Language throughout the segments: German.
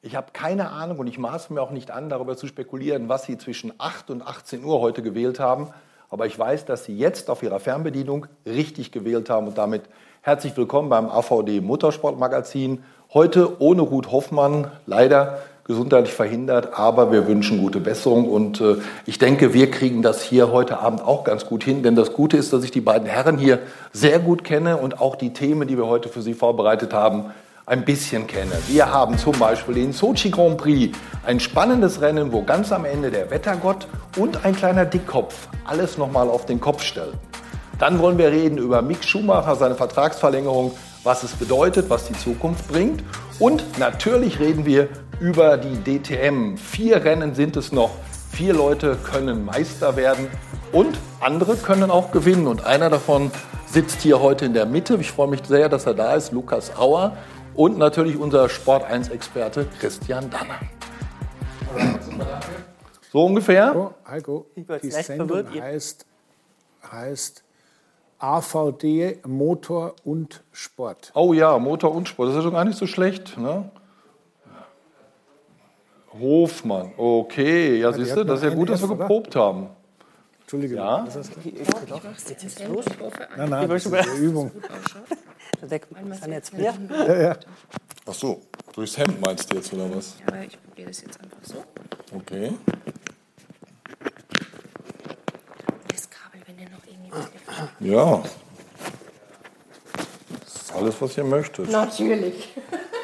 Ich habe keine Ahnung und ich maße mir auch nicht an, darüber zu spekulieren, was Sie zwischen 8 und 18 Uhr heute gewählt haben. Aber ich weiß, dass Sie jetzt auf Ihrer Fernbedienung richtig gewählt haben und damit herzlich willkommen beim AVD Motorsportmagazin. Heute ohne Ruth Hoffmann, leider gesundheitlich verhindert, aber wir wünschen gute Besserung und äh, ich denke, wir kriegen das hier heute Abend auch ganz gut hin, denn das Gute ist, dass ich die beiden Herren hier sehr gut kenne und auch die Themen, die wir heute für Sie vorbereitet haben, ein bisschen kenne. Wir haben zum Beispiel den Sochi Grand Prix, ein spannendes Rennen, wo ganz am Ende der Wettergott und ein kleiner Dickkopf alles nochmal auf den Kopf stellen. Dann wollen wir reden über Mick Schumacher, seine Vertragsverlängerung, was es bedeutet, was die Zukunft bringt. Und natürlich reden wir über die DTM. Vier Rennen sind es noch. Vier Leute können Meister werden und andere können auch gewinnen. Und einer davon sitzt hier heute in der Mitte. Ich freue mich sehr, dass er da ist, Lukas Auer. Und natürlich unser Sport 1-Experte Christian Danner. So ungefähr? Oh, Heiko, die Sendung heißt, heißt AVD Motor und Sport. Oh ja, Motor und Sport. Das ist ja schon gar nicht so schlecht. Ne? Hofmann, okay. Ja, siehst du, das ist ja gut, dass wir geprobt haben. Entschuldige, Ja? was hast du? Jetzt los. Nein, nein, das ist eine Übung. Sind jetzt wir? Ja, ja. Ach so, durchs Hemd meinst du jetzt, oder was? Ja, ich probiere das jetzt einfach so. Okay. Das Kabel, wenn ihr noch irgendwie. Ja. Das ist alles, was ihr möchtet. Natürlich.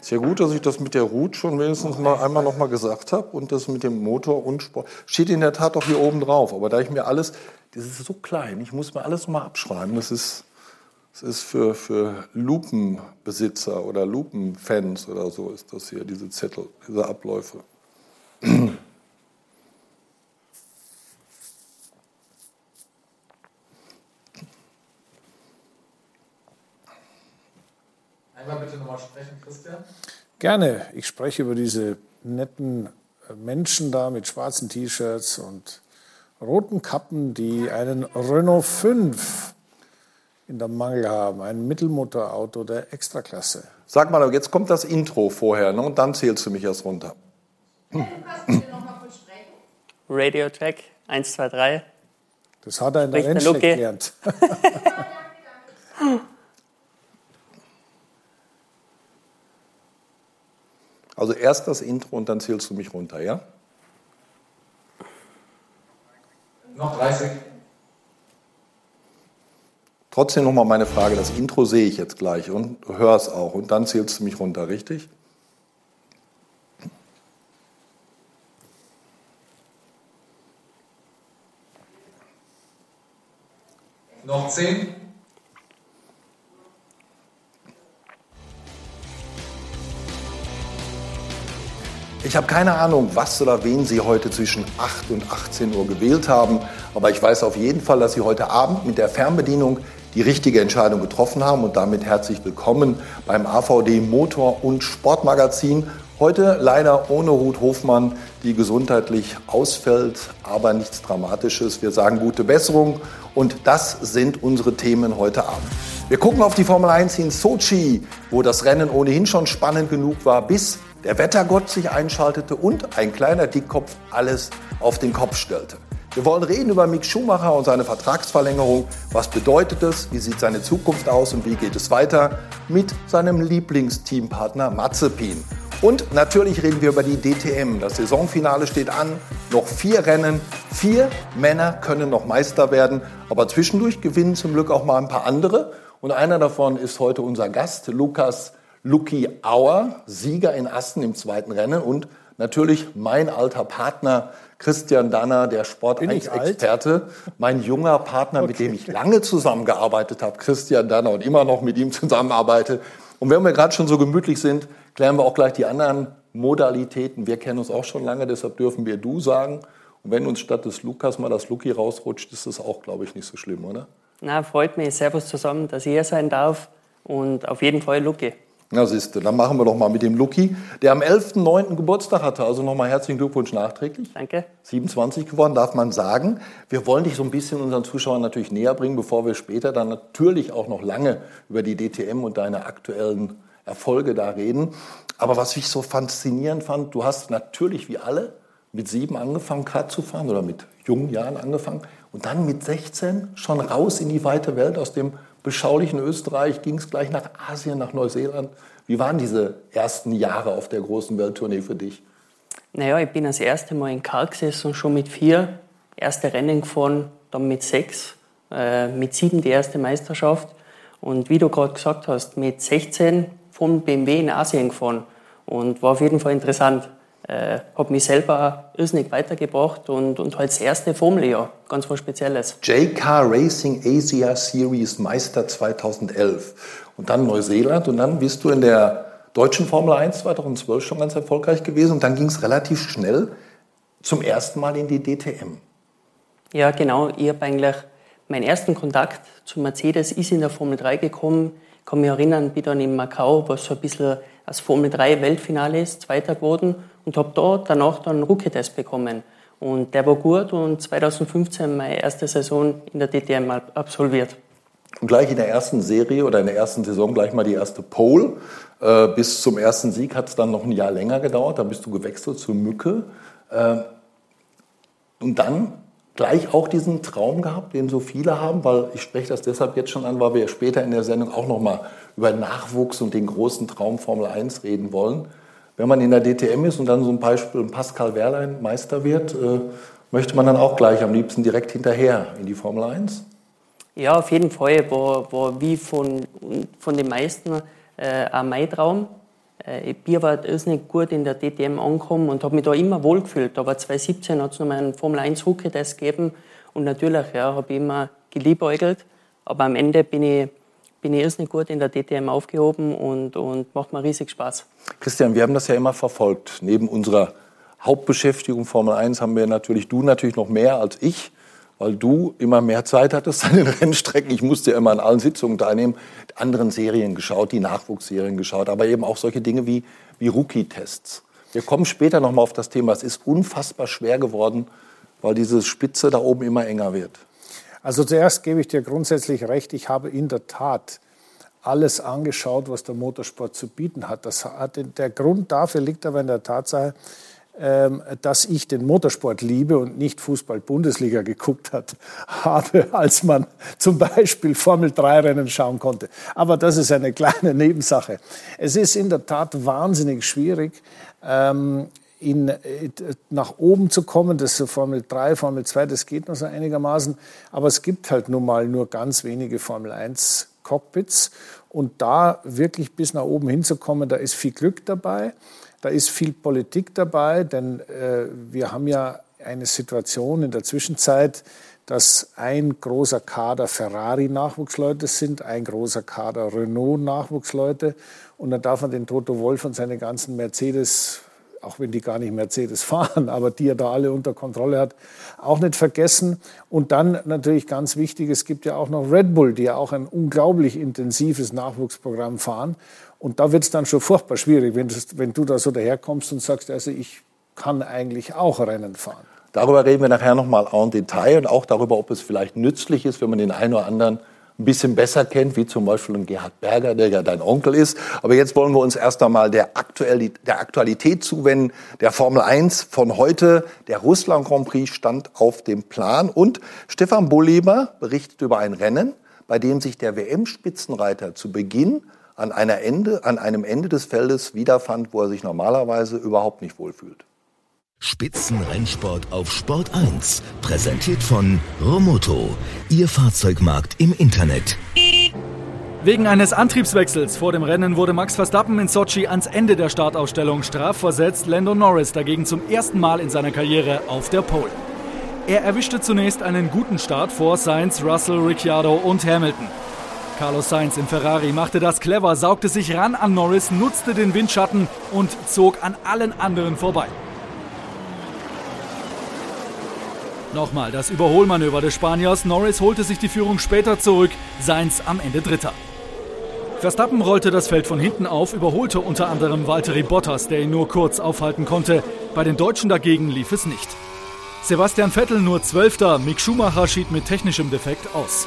Ist ja gut, dass ich das mit der Route schon wenigstens mal einmal noch mal gesagt habe und das mit dem Motor und Sport steht in der Tat auch hier oben drauf. Aber da ich mir alles, das ist so klein, ich muss mir alles noch mal abschreiben. Das ist, das ist für, für Lupenbesitzer oder Lupenfans oder so ist das hier, diese Zettel, diese Abläufe. Einmal bitte nochmal sprechen, Christian. Gerne. Ich spreche über diese netten äh, Menschen da mit schwarzen T-Shirts und roten Kappen, die einen Renault 5 in der Mangel haben, ein Mittelmotorauto der Extraklasse. Sag mal, jetzt kommt das Intro vorher ne, und dann zählst du mich erst runter. Radio Track 1, 2, 3. Das hat er in der Rennstrecke gelernt. Also erst das Intro und dann zählst du mich runter, ja? Noch 30. Trotzdem nochmal meine Frage, das Intro sehe ich jetzt gleich und höre es auch und dann zählst du mich runter, richtig? Noch 10. Ich habe keine Ahnung, was oder wen Sie heute zwischen 8 und 18 Uhr gewählt haben, aber ich weiß auf jeden Fall, dass Sie heute Abend mit der Fernbedienung die richtige Entscheidung getroffen haben und damit herzlich willkommen beim AVD Motor- und Sportmagazin. Heute leider ohne Ruth Hofmann, die gesundheitlich ausfällt, aber nichts Dramatisches. Wir sagen gute Besserung und das sind unsere Themen heute Abend. Wir gucken auf die Formel 1 in Sochi, wo das Rennen ohnehin schon spannend genug war, bis der Wettergott sich einschaltete und ein kleiner Dickkopf alles auf den Kopf stellte. Wir wollen reden über Mick Schumacher und seine Vertragsverlängerung. Was bedeutet es? Wie sieht seine Zukunft aus und wie geht es weiter mit seinem Lieblingsteampartner Mazepin? Und natürlich reden wir über die DTM. Das Saisonfinale steht an. Noch vier Rennen. Vier Männer können noch Meister werden. Aber zwischendurch gewinnen zum Glück auch mal ein paar andere. Und einer davon ist heute unser Gast, Lukas Lucky Auer, Sieger in Assen im zweiten Rennen. Und natürlich mein alter Partner Christian Danner, der Sport Bin ich 1 Experte. Mein junger Partner, mit dem ich lange zusammengearbeitet habe, Christian Danner, und immer noch mit ihm zusammenarbeite. Und wenn wir gerade schon so gemütlich sind, klären wir auch gleich die anderen Modalitäten. Wir kennen uns auch schon lange, deshalb dürfen wir du sagen. Und wenn uns statt des Lukas mal das Luki rausrutscht, ist das auch, glaube ich, nicht so schlimm, oder? Na, freut mich. Servus zusammen, dass ich hier sein darf. Und auf jeden Fall Lucke. Na siehst du, dann machen wir doch mal mit dem Luki, der am 11.09. Geburtstag hatte. Also nochmal herzlichen Glückwunsch nachträglich. Danke. 27 geworden, darf man sagen. Wir wollen dich so ein bisschen unseren Zuschauern natürlich näher bringen, bevor wir später dann natürlich auch noch lange über die DTM und deine aktuellen Erfolge da reden. Aber was ich so faszinierend fand, du hast natürlich wie alle mit sieben angefangen, Kart zu fahren oder mit jungen Jahren angefangen und dann mit 16 schon raus in die weite Welt. Aus dem beschaulichen Österreich ging es gleich nach Asien, nach Neuseeland. Wie waren diese ersten Jahre auf der großen Welttournee für dich? Naja, ich bin das erste Mal in Karl gesessen, schon mit vier. Erste Rennen gefahren, dann mit sechs, äh, mit sieben die erste Meisterschaft. Und wie du gerade gesagt hast, mit 16 von BMW in Asien gefahren. Und war auf jeden Fall interessant. Äh, hat mich selber irrsinnig weitergebracht und, und halt das erste Formeljahr, ganz was Spezielles. JK Racing Asia Series Meister 2011 und dann Neuseeland und dann bist du in der deutschen Formel 1 2012 schon ganz erfolgreich gewesen und dann ging es relativ schnell zum ersten Mal in die DTM. Ja, genau. Ich habe eigentlich meinen ersten Kontakt zu Mercedes ist in der Formel 3 gekommen. Ich kann mich erinnern, bin dann in Macau, was so ein bisschen als Formel 3 Weltfinale ist, Zweiter geworden und habe dort danach dann einen Rookie-Test bekommen. Und der war gut und 2015 meine erste Saison in der DTM absolviert. Und gleich in der ersten Serie oder in der ersten Saison gleich mal die erste Pole. Äh, bis zum ersten Sieg hat es dann noch ein Jahr länger gedauert. Dann bist du gewechselt zur Mücke. Äh, und dann gleich auch diesen Traum gehabt, den so viele haben, weil ich spreche das deshalb jetzt schon an, weil wir später in der Sendung auch noch mal über Nachwuchs und den großen Traum Formel 1 reden wollen. Wenn man in der DTM ist und dann so ein Beispiel Pascal Wehrlein Meister wird, äh, möchte man dann auch gleich am liebsten direkt hinterher in die Formel 1? Ja, auf jeden Fall war, war wie von, von den meisten äh, auch mein Traum. Äh, ich war irrsinnig gut in der DTM angekommen und habe mich da immer wohlgefühlt. Aber 2017 hat es nochmal einen Formel 1 Rookie-Test gegeben und natürlich ja, habe ich immer geliebäugelt. Aber am Ende bin ich, bin ich irrsinnig gut in der DTM aufgehoben und, und macht mir riesig Spaß. Christian, wir haben das ja immer verfolgt. Neben unserer Hauptbeschäftigung Formel 1 haben wir natürlich, du natürlich noch mehr als ich weil du immer mehr Zeit hattest an den Rennstrecken. Ich musste ja immer an allen Sitzungen teilnehmen, anderen Serien geschaut, die Nachwuchsserien geschaut, aber eben auch solche Dinge wie, wie Rookie-Tests. Wir kommen später nochmal auf das Thema. Es ist unfassbar schwer geworden, weil diese Spitze da oben immer enger wird. Also zuerst gebe ich dir grundsätzlich recht. Ich habe in der Tat alles angeschaut, was der Motorsport zu bieten hat. Das hat der Grund dafür liegt aber in der Tatsache, ähm, dass ich den Motorsport liebe und nicht Fußball-Bundesliga geguckt hat, habe, als man zum Beispiel Formel-3-Rennen schauen konnte. Aber das ist eine kleine Nebensache. Es ist in der Tat wahnsinnig schwierig, ähm, in, äh, nach oben zu kommen. Das ist Formel 3, Formel 2, das geht noch so einigermaßen. Aber es gibt halt nun mal nur ganz wenige Formel 1 Cockpits. Und da wirklich bis nach oben hinzukommen, da ist viel Glück dabei. Da ist viel Politik dabei, denn äh, wir haben ja eine Situation in der Zwischenzeit, dass ein großer Kader Ferrari-Nachwuchsleute sind, ein großer Kader Renault-Nachwuchsleute. Und dann darf man den Toto Wolf und seine ganzen Mercedes, auch wenn die gar nicht Mercedes fahren, aber die er da alle unter Kontrolle hat, auch nicht vergessen. Und dann natürlich ganz wichtig, es gibt ja auch noch Red Bull, die ja auch ein unglaublich intensives Nachwuchsprogramm fahren. Und da wird es dann schon furchtbar schwierig, wenn, das, wenn du da so daherkommst und sagst, also ich kann eigentlich auch Rennen fahren. Darüber reden wir nachher nochmal en Detail und auch darüber, ob es vielleicht nützlich ist, wenn man den einen oder anderen ein bisschen besser kennt, wie zum Beispiel ein Gerhard Berger, der ja dein Onkel ist. Aber jetzt wollen wir uns erst einmal der, der Aktualität zuwenden. Der Formel 1 von heute, der Russland Grand Prix stand auf dem Plan und Stefan Bulleber berichtet über ein Rennen, bei dem sich der WM-Spitzenreiter zu Beginn an, einer Ende, an einem Ende des Feldes wiederfand, wo er sich normalerweise überhaupt nicht wohlfühlt. Spitzenrennsport auf Sport 1, präsentiert von Romoto, Ihr Fahrzeugmarkt im Internet. Wegen eines Antriebswechsels vor dem Rennen wurde Max Verstappen in Sochi ans Ende der Startausstellung strafversetzt, Lando Norris dagegen zum ersten Mal in seiner Karriere auf der Pole. Er erwischte zunächst einen guten Start vor Sainz, Russell, Ricciardo und Hamilton. Carlos Sainz im Ferrari machte das clever, saugte sich ran an Norris, nutzte den Windschatten und zog an allen anderen vorbei. Nochmal das Überholmanöver des Spaniers. Norris holte sich die Führung später zurück, Sainz am Ende Dritter. Verstappen rollte das Feld von hinten auf, überholte unter anderem Valtteri Bottas, der ihn nur kurz aufhalten konnte. Bei den Deutschen dagegen lief es nicht. Sebastian Vettel nur Zwölfter, Mick Schumacher schied mit technischem Defekt aus.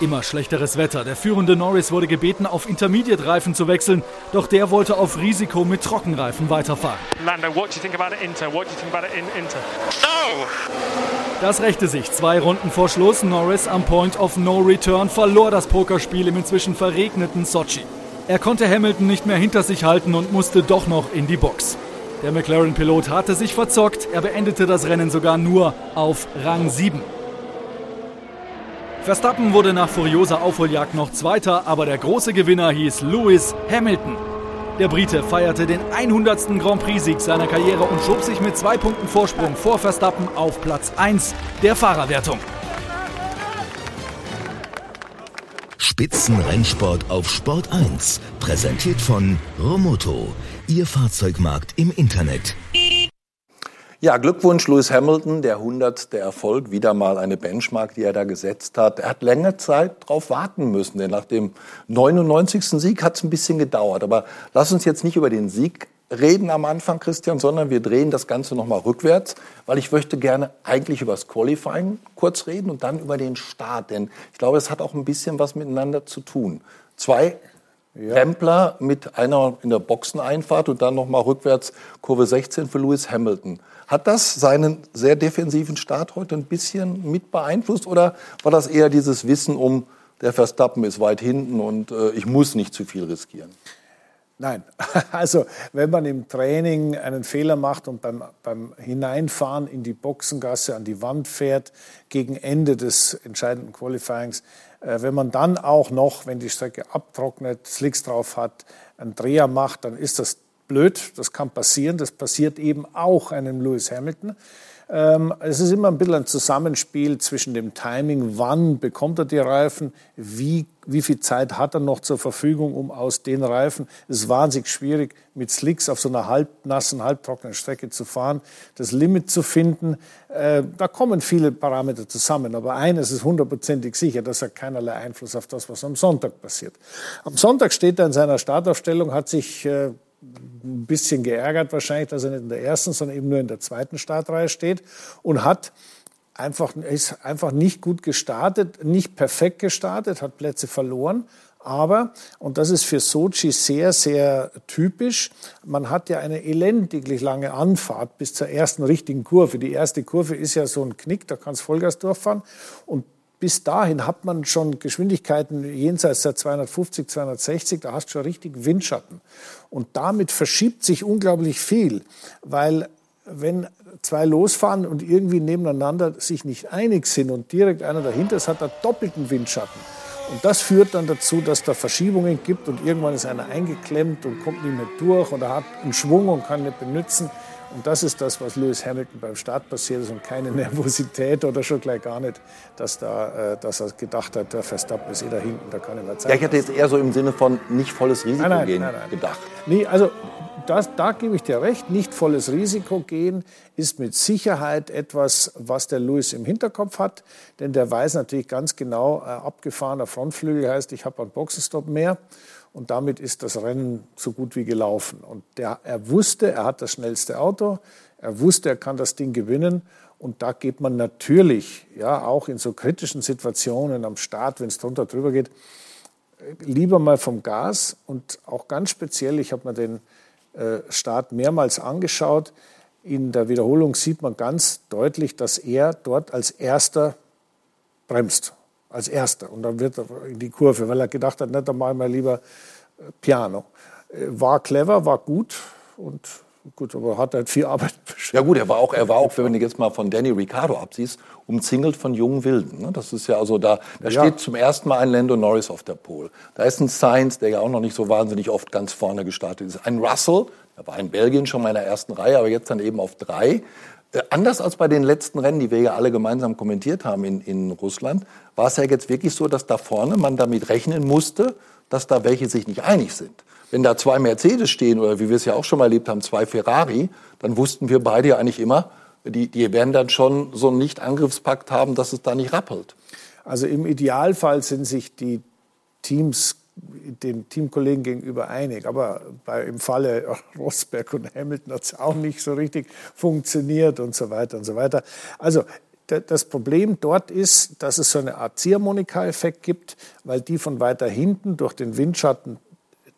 Immer schlechteres Wetter. Der führende Norris wurde gebeten, auf Intermediate-Reifen zu wechseln, doch der wollte auf Risiko mit Trockenreifen weiterfahren. Lando, what do you think about it Inter? What do you think about it in Inter? No! Das rächte sich. Zwei Runden vor Schluss. Norris am Point of No Return verlor das Pokerspiel im inzwischen verregneten Sochi. Er konnte Hamilton nicht mehr hinter sich halten und musste doch noch in die Box. Der McLaren-Pilot hatte sich verzockt. Er beendete das Rennen sogar nur auf Rang 7. Verstappen wurde nach furioser Aufholjagd noch Zweiter, aber der große Gewinner hieß Lewis Hamilton. Der Brite feierte den 100. Grand Prix-Sieg seiner Karriere und schob sich mit zwei Punkten Vorsprung vor Verstappen auf Platz 1 der Fahrerwertung. Spitzenrennsport auf Sport 1, präsentiert von Romoto, Ihr Fahrzeugmarkt im Internet. Ja, Glückwunsch Lewis Hamilton, der 100. Erfolg, wieder mal eine Benchmark, die er da gesetzt hat. Er hat länger Zeit darauf warten müssen, denn nach dem 99. Sieg hat es ein bisschen gedauert. Aber lass uns jetzt nicht über den Sieg reden am Anfang, Christian, sondern wir drehen das Ganze nochmal rückwärts, weil ich möchte gerne eigentlich über das Qualifying kurz reden und dann über den Start, denn ich glaube, es hat auch ein bisschen was miteinander zu tun. Zwei ja. Rempler mit einer in der Boxeneinfahrt und dann nochmal rückwärts Kurve 16 für Lewis Hamilton. Hat das seinen sehr defensiven Start heute ein bisschen mit beeinflusst oder war das eher dieses Wissen um, der Verstappen ist weit hinten und äh, ich muss nicht zu viel riskieren? Nein, also wenn man im Training einen Fehler macht und beim, beim Hineinfahren in die Boxengasse an die Wand fährt, gegen Ende des entscheidenden Qualifyings, äh, wenn man dann auch noch, wenn die Strecke abtrocknet, Slicks drauf hat, einen Dreher macht, dann ist das blöd, das kann passieren. Das passiert eben auch einem Lewis Hamilton. Ähm, es ist immer ein bisschen ein Zusammenspiel zwischen dem Timing, wann bekommt er die Reifen, wie, wie viel Zeit hat er noch zur Verfügung, um aus den Reifen, es ist wahnsinnig schwierig, mit Slicks auf so einer halbnassen, halbtrockenen Strecke zu fahren, das Limit zu finden. Äh, da kommen viele Parameter zusammen, aber eines ist hundertprozentig sicher, das hat keinerlei Einfluss auf das, was am Sonntag passiert. Am Sonntag steht er in seiner Startaufstellung, hat sich äh, ein bisschen geärgert wahrscheinlich, dass er nicht in der ersten, sondern eben nur in der zweiten Startreihe steht und hat einfach, ist einfach nicht gut gestartet, nicht perfekt gestartet, hat Plätze verloren. Aber, und das ist für Sochi sehr, sehr typisch, man hat ja eine elendiglich lange Anfahrt bis zur ersten richtigen Kurve. Die erste Kurve ist ja so ein Knick, da kannst Vollgas durchfahren. Und bis dahin hat man schon Geschwindigkeiten jenseits der 250, 260, da hast du schon richtig Windschatten. Und damit verschiebt sich unglaublich viel, weil wenn zwei losfahren und irgendwie nebeneinander sich nicht einig sind und direkt einer dahinter ist, hat er doppelten Windschatten. Und das führt dann dazu, dass da Verschiebungen gibt und irgendwann ist einer eingeklemmt und kommt nicht mehr durch oder hat einen Schwung und kann nicht benutzen. Und das ist das, was Lewis Hamilton beim Start passiert ist und keine Nervosität oder schon gleich gar nicht, dass, da, äh, dass er gedacht hat, der Verstappen ist eh da hinten, da kann er mal zeigen. Ja, ich hätte jetzt eher so im Sinne von nicht volles Risiko nein, nein, gehen nein, gedacht. Nee, also das, da gebe ich dir recht, nicht volles Risiko gehen ist mit Sicherheit etwas, was der Lewis im Hinterkopf hat, denn der weiß natürlich ganz genau, äh, abgefahrener Frontflügel heißt, ich habe einen Boxenstopp mehr und damit ist das Rennen so gut wie gelaufen. Und der, er wusste, er hat das schnellste Auto, er wusste, er kann das Ding gewinnen. Und da geht man natürlich, ja, auch in so kritischen Situationen am Start, wenn es drunter drüber geht, lieber mal vom Gas. Und auch ganz speziell, ich habe mir den äh, Start mehrmals angeschaut. In der Wiederholung sieht man ganz deutlich, dass er dort als erster bremst als erster. Und dann wird er in die Kurve, weil er gedacht hat, nicht, dann machen wir lieber äh, Piano. Äh, war clever, war gut und gut, aber hat halt viel Arbeit. Ja gut, er war auch, er war auch, wenn du jetzt mal von Danny Ricciardo absiehst, umzingelt von jungen Wilden. Ne? Das ist ja also da, da ja. steht zum ersten Mal ein Lando Norris auf der Pole. Da ist ein Sainz, der ja auch noch nicht so wahnsinnig oft ganz vorne gestartet ist. Ein Russell, der war in Belgien schon mal in der ersten Reihe, aber jetzt dann eben auf drei. Äh, anders als bei den letzten Rennen, die wir ja alle gemeinsam kommentiert haben in, in Russland, war es ja jetzt wirklich so, dass da vorne man damit rechnen musste, dass da welche sich nicht einig sind. Wenn da zwei Mercedes stehen oder wie wir es ja auch schon mal erlebt haben, zwei Ferrari, dann wussten wir beide ja eigentlich immer, die, die werden dann schon so einen Nicht-Angriffspakt haben, dass es da nicht rappelt. Also im Idealfall sind sich die Teams den Teamkollegen gegenüber einig. Aber bei, im Falle Rosberg und Hamilton hat es auch nicht so richtig funktioniert und so weiter und so weiter. Also das Problem dort ist, dass es so eine Art Ziehharmonika-Effekt gibt, weil die von weiter hinten durch den Windschatten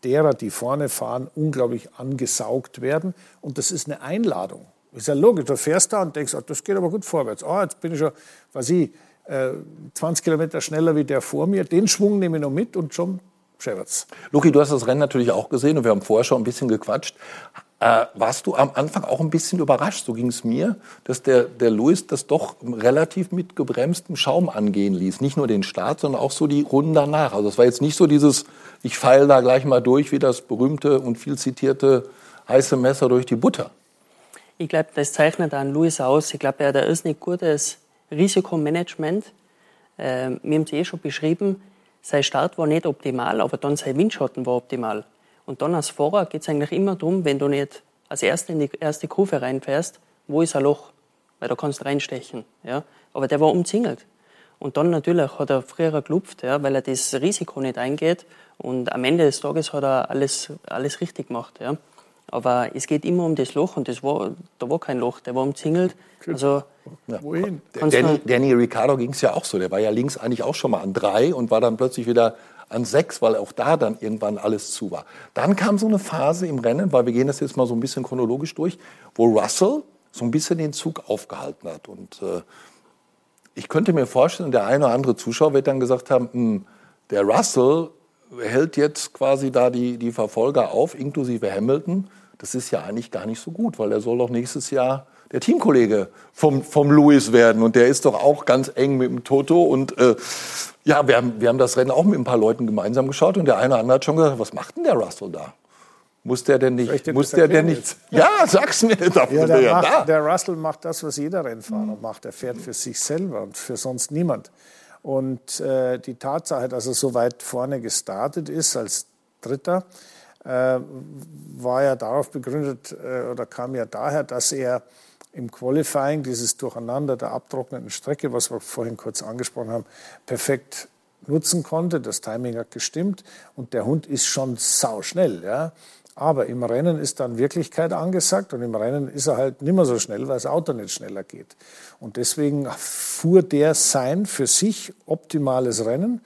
derer, die vorne fahren, unglaublich angesaugt werden. Und das ist eine Einladung. Ist ja logisch. Du fährst da und denkst, oh, das geht aber gut vorwärts. Oh, jetzt bin ich schon, was ich, 20 Kilometer schneller wie der vor mir. Den Schwung nehme ich noch mit und schon scheppert's. Luki, du hast das Rennen natürlich auch gesehen und wir haben vorher schon ein bisschen gequatscht. Äh, warst du am Anfang auch ein bisschen überrascht, so ging es mir, dass der, der Lewis das doch relativ mit gebremstem Schaum angehen ließ. Nicht nur den Start, sondern auch so die Runden danach. Also es war jetzt nicht so dieses, ich feile da gleich mal durch, wie das berühmte und viel zitierte heiße Messer durch die Butter. Ich glaube, das zeichnet an Lewis aus. Ich glaube, er hat ein irrsinnig gutes Risikomanagement. Äh, wir haben es eh schon beschrieben, sein Start war nicht optimal, aber dann sein Windschatten war optimal. Und dann als Fahrer geht es eigentlich immer darum, wenn du nicht als Erster in die erste Kurve reinfährst, wo ist ein Loch? Weil da kannst du reinstechen. Ja? Aber der war umzingelt. Und dann natürlich hat er früher geklopft, ja, weil er das Risiko nicht eingeht. Und am Ende des Tages hat er alles, alles richtig gemacht. Ja. Aber es geht immer um das Loch und das war, da war kein Loch, der war umzingelt. Also, ja. Wohin? Danny, Danny Ricciardo ging es ja auch so. Der war ja links eigentlich auch schon mal an drei und war dann plötzlich wieder an sechs, weil auch da dann irgendwann alles zu war. Dann kam so eine Phase im Rennen, weil wir gehen das jetzt mal so ein bisschen chronologisch durch, wo Russell so ein bisschen den Zug aufgehalten hat. Und äh, ich könnte mir vorstellen, der eine oder andere Zuschauer wird dann gesagt haben, hm, der Russell hält jetzt quasi da die, die Verfolger auf, inklusive Hamilton. Das ist ja eigentlich gar nicht so gut, weil er soll doch nächstes Jahr der Teamkollege vom, vom Lewis werden. Und der ist doch auch ganz eng mit dem Toto. Und äh, ja, wir haben, wir haben das Rennen auch mit ein paar Leuten gemeinsam geschaut. Und der eine oder andere hat schon gesagt, was macht denn der Russell da? Muss der denn nicht? Muss der denn nicht? Ja, sag's mir. Ja, der, macht, der Russell macht das, was jeder Rennfahrer macht. Er fährt für sich selber und für sonst niemand. Und äh, die Tatsache, dass er so weit vorne gestartet ist als Dritter, äh, war ja darauf begründet äh, oder kam ja daher, dass er im Qualifying dieses Durcheinander der abtrocknenden Strecke, was wir vorhin kurz angesprochen haben, perfekt nutzen konnte. Das Timing hat gestimmt und der Hund ist schon sauschnell. Ja? Aber im Rennen ist dann Wirklichkeit angesagt und im Rennen ist er halt nicht mehr so schnell, weil das Auto nicht schneller geht. Und deswegen fuhr der sein für sich optimales Rennen.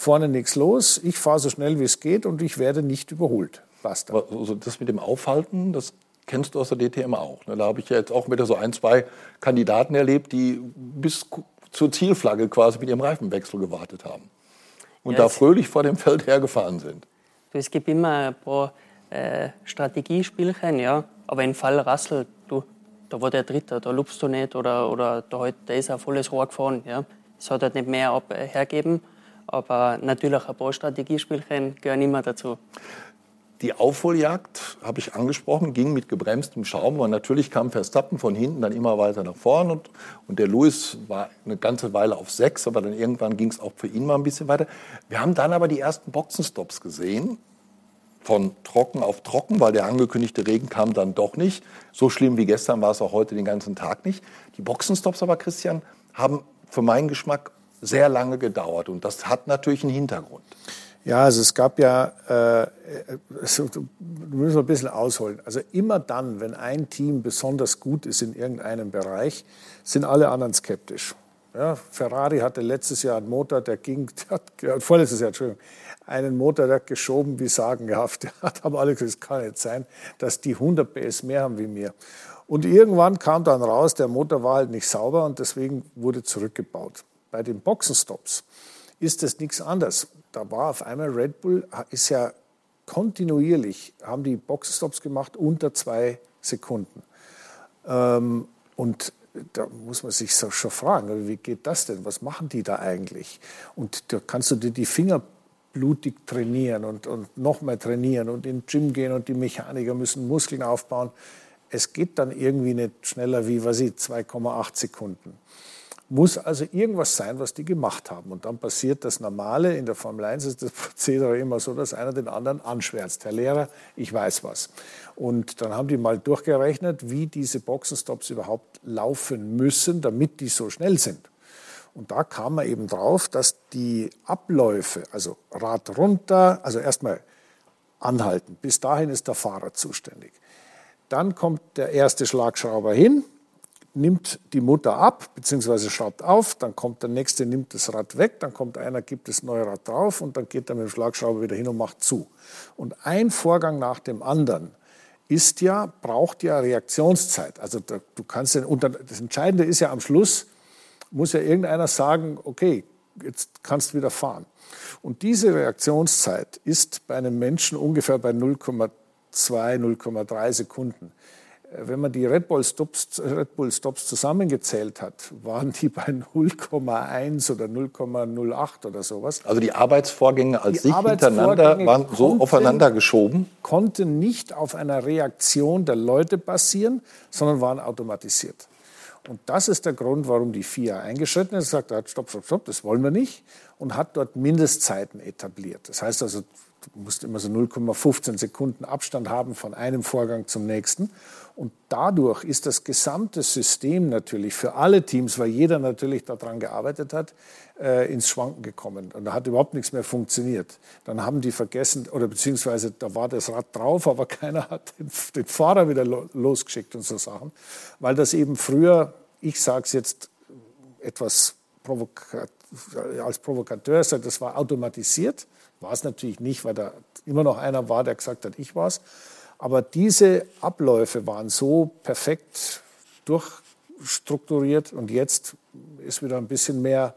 Vorne nichts los, ich fahre so schnell wie es geht und ich werde nicht überholt. Basta. Also das mit dem Aufhalten, das kennst du aus der DTM auch. Ne? Da habe ich ja jetzt auch wieder so ein, zwei Kandidaten erlebt, die bis zur Zielflagge quasi mit ihrem Reifenwechsel gewartet haben. Und ja, da fröhlich vor dem Feld hergefahren sind. Es gibt immer ein paar äh, Strategiespielchen, ja. Aber im Fall Rassel, du, da war der Dritte, da lupst du nicht oder, oder da, halt, da ist ein volles Rohr gefahren. Ja. Es hat halt nicht mehr ab, äh, hergeben, aber natürlich ein paar Strategiespielchen gehören immer dazu. Die Aufholjagd, habe ich angesprochen, ging mit gebremstem Schaum, weil natürlich kam Verstappen von hinten dann immer weiter nach vorn und, und der Lewis war eine ganze Weile auf sechs, aber dann irgendwann ging es auch für ihn mal ein bisschen weiter. Wir haben dann aber die ersten Boxenstops gesehen, von trocken auf trocken, weil der angekündigte Regen kam dann doch nicht. So schlimm wie gestern war es auch heute den ganzen Tag nicht. Die Boxenstops aber, Christian, haben für meinen Geschmack sehr lange gedauert und das hat natürlich einen Hintergrund. Ja, also es gab ja, äh, so, du ein bisschen ausholen. Also immer dann, wenn ein Team besonders gut ist in irgendeinem Bereich, sind alle anderen skeptisch. Ja, Ferrari hatte letztes Jahr einen Motor, der ging, der hat, vorletztes Jahr, Entschuldigung, einen Motor, der hat geschoben wie sagenhaft. Der hat aber alle gesagt, es kann nicht sein, dass die 100 PS mehr haben wie mir. Und irgendwann kam dann raus, der Motor war halt nicht sauber und deswegen wurde zurückgebaut. Bei den Boxenstops ist das nichts anderes da war auf einmal Red Bull, ist ja kontinuierlich, haben die Boxenstops gemacht unter zwei Sekunden. Ähm, und da muss man sich so schon fragen, wie geht das denn? Was machen die da eigentlich? Und da kannst du dir die Finger blutig trainieren und, und nochmal trainieren und in den Gym gehen und die Mechaniker müssen Muskeln aufbauen. Es geht dann irgendwie nicht schneller wie, was ich, 2,8 Sekunden muss also irgendwas sein, was die gemacht haben. Und dann passiert das Normale. In der Formel 1 ist das Prozedere immer so, dass einer den anderen anschwärzt. Herr Lehrer, ich weiß was. Und dann haben die mal durchgerechnet, wie diese Boxenstops überhaupt laufen müssen, damit die so schnell sind. Und da kam man eben drauf, dass die Abläufe, also Rad runter, also erstmal anhalten. Bis dahin ist der Fahrer zuständig. Dann kommt der erste Schlagschrauber hin, nimmt die Mutter ab, beziehungsweise schraubt auf, dann kommt der nächste, nimmt das Rad weg, dann kommt einer, gibt das neue Rad drauf und dann geht er mit dem Schlagschrauber wieder hin und macht zu. Und ein Vorgang nach dem anderen ist ja, braucht ja Reaktionszeit. Also da, du kannst den, und das Entscheidende ist ja am Schluss, muss ja irgendeiner sagen, okay, jetzt kannst du wieder fahren. Und diese Reaktionszeit ist bei einem Menschen ungefähr bei 0,2, 0,3 Sekunden. Wenn man die Red Bull, Stops, Red Bull Stops zusammengezählt hat, waren die bei 0,1 oder 0,08 oder sowas. Also die Arbeitsvorgänge als die sich hintereinander waren so konnten, aufeinander geschoben? Konnten nicht auf einer Reaktion der Leute basieren, sondern waren automatisiert. Und das ist der Grund, warum die FIA eingeschritten ist, sagt, stopp, stopp, stopp, das wollen wir nicht und hat dort Mindestzeiten etabliert. Das heißt also, du musst immer so 0,15 Sekunden Abstand haben von einem Vorgang zum nächsten. Und dadurch ist das gesamte System natürlich für alle Teams, weil jeder natürlich daran gearbeitet hat, äh, ins Schwanken gekommen. Und da hat überhaupt nichts mehr funktioniert. Dann haben die vergessen, oder beziehungsweise da war das Rad drauf, aber keiner hat den, den Fahrer wieder lo losgeschickt und so Sachen. Weil das eben früher, ich sage es jetzt etwas provokat als Provokateur, das war automatisiert. War es natürlich nicht, weil da immer noch einer war, der gesagt hat, ich war es. Aber diese Abläufe waren so perfekt durchstrukturiert und jetzt ist wieder ein bisschen mehr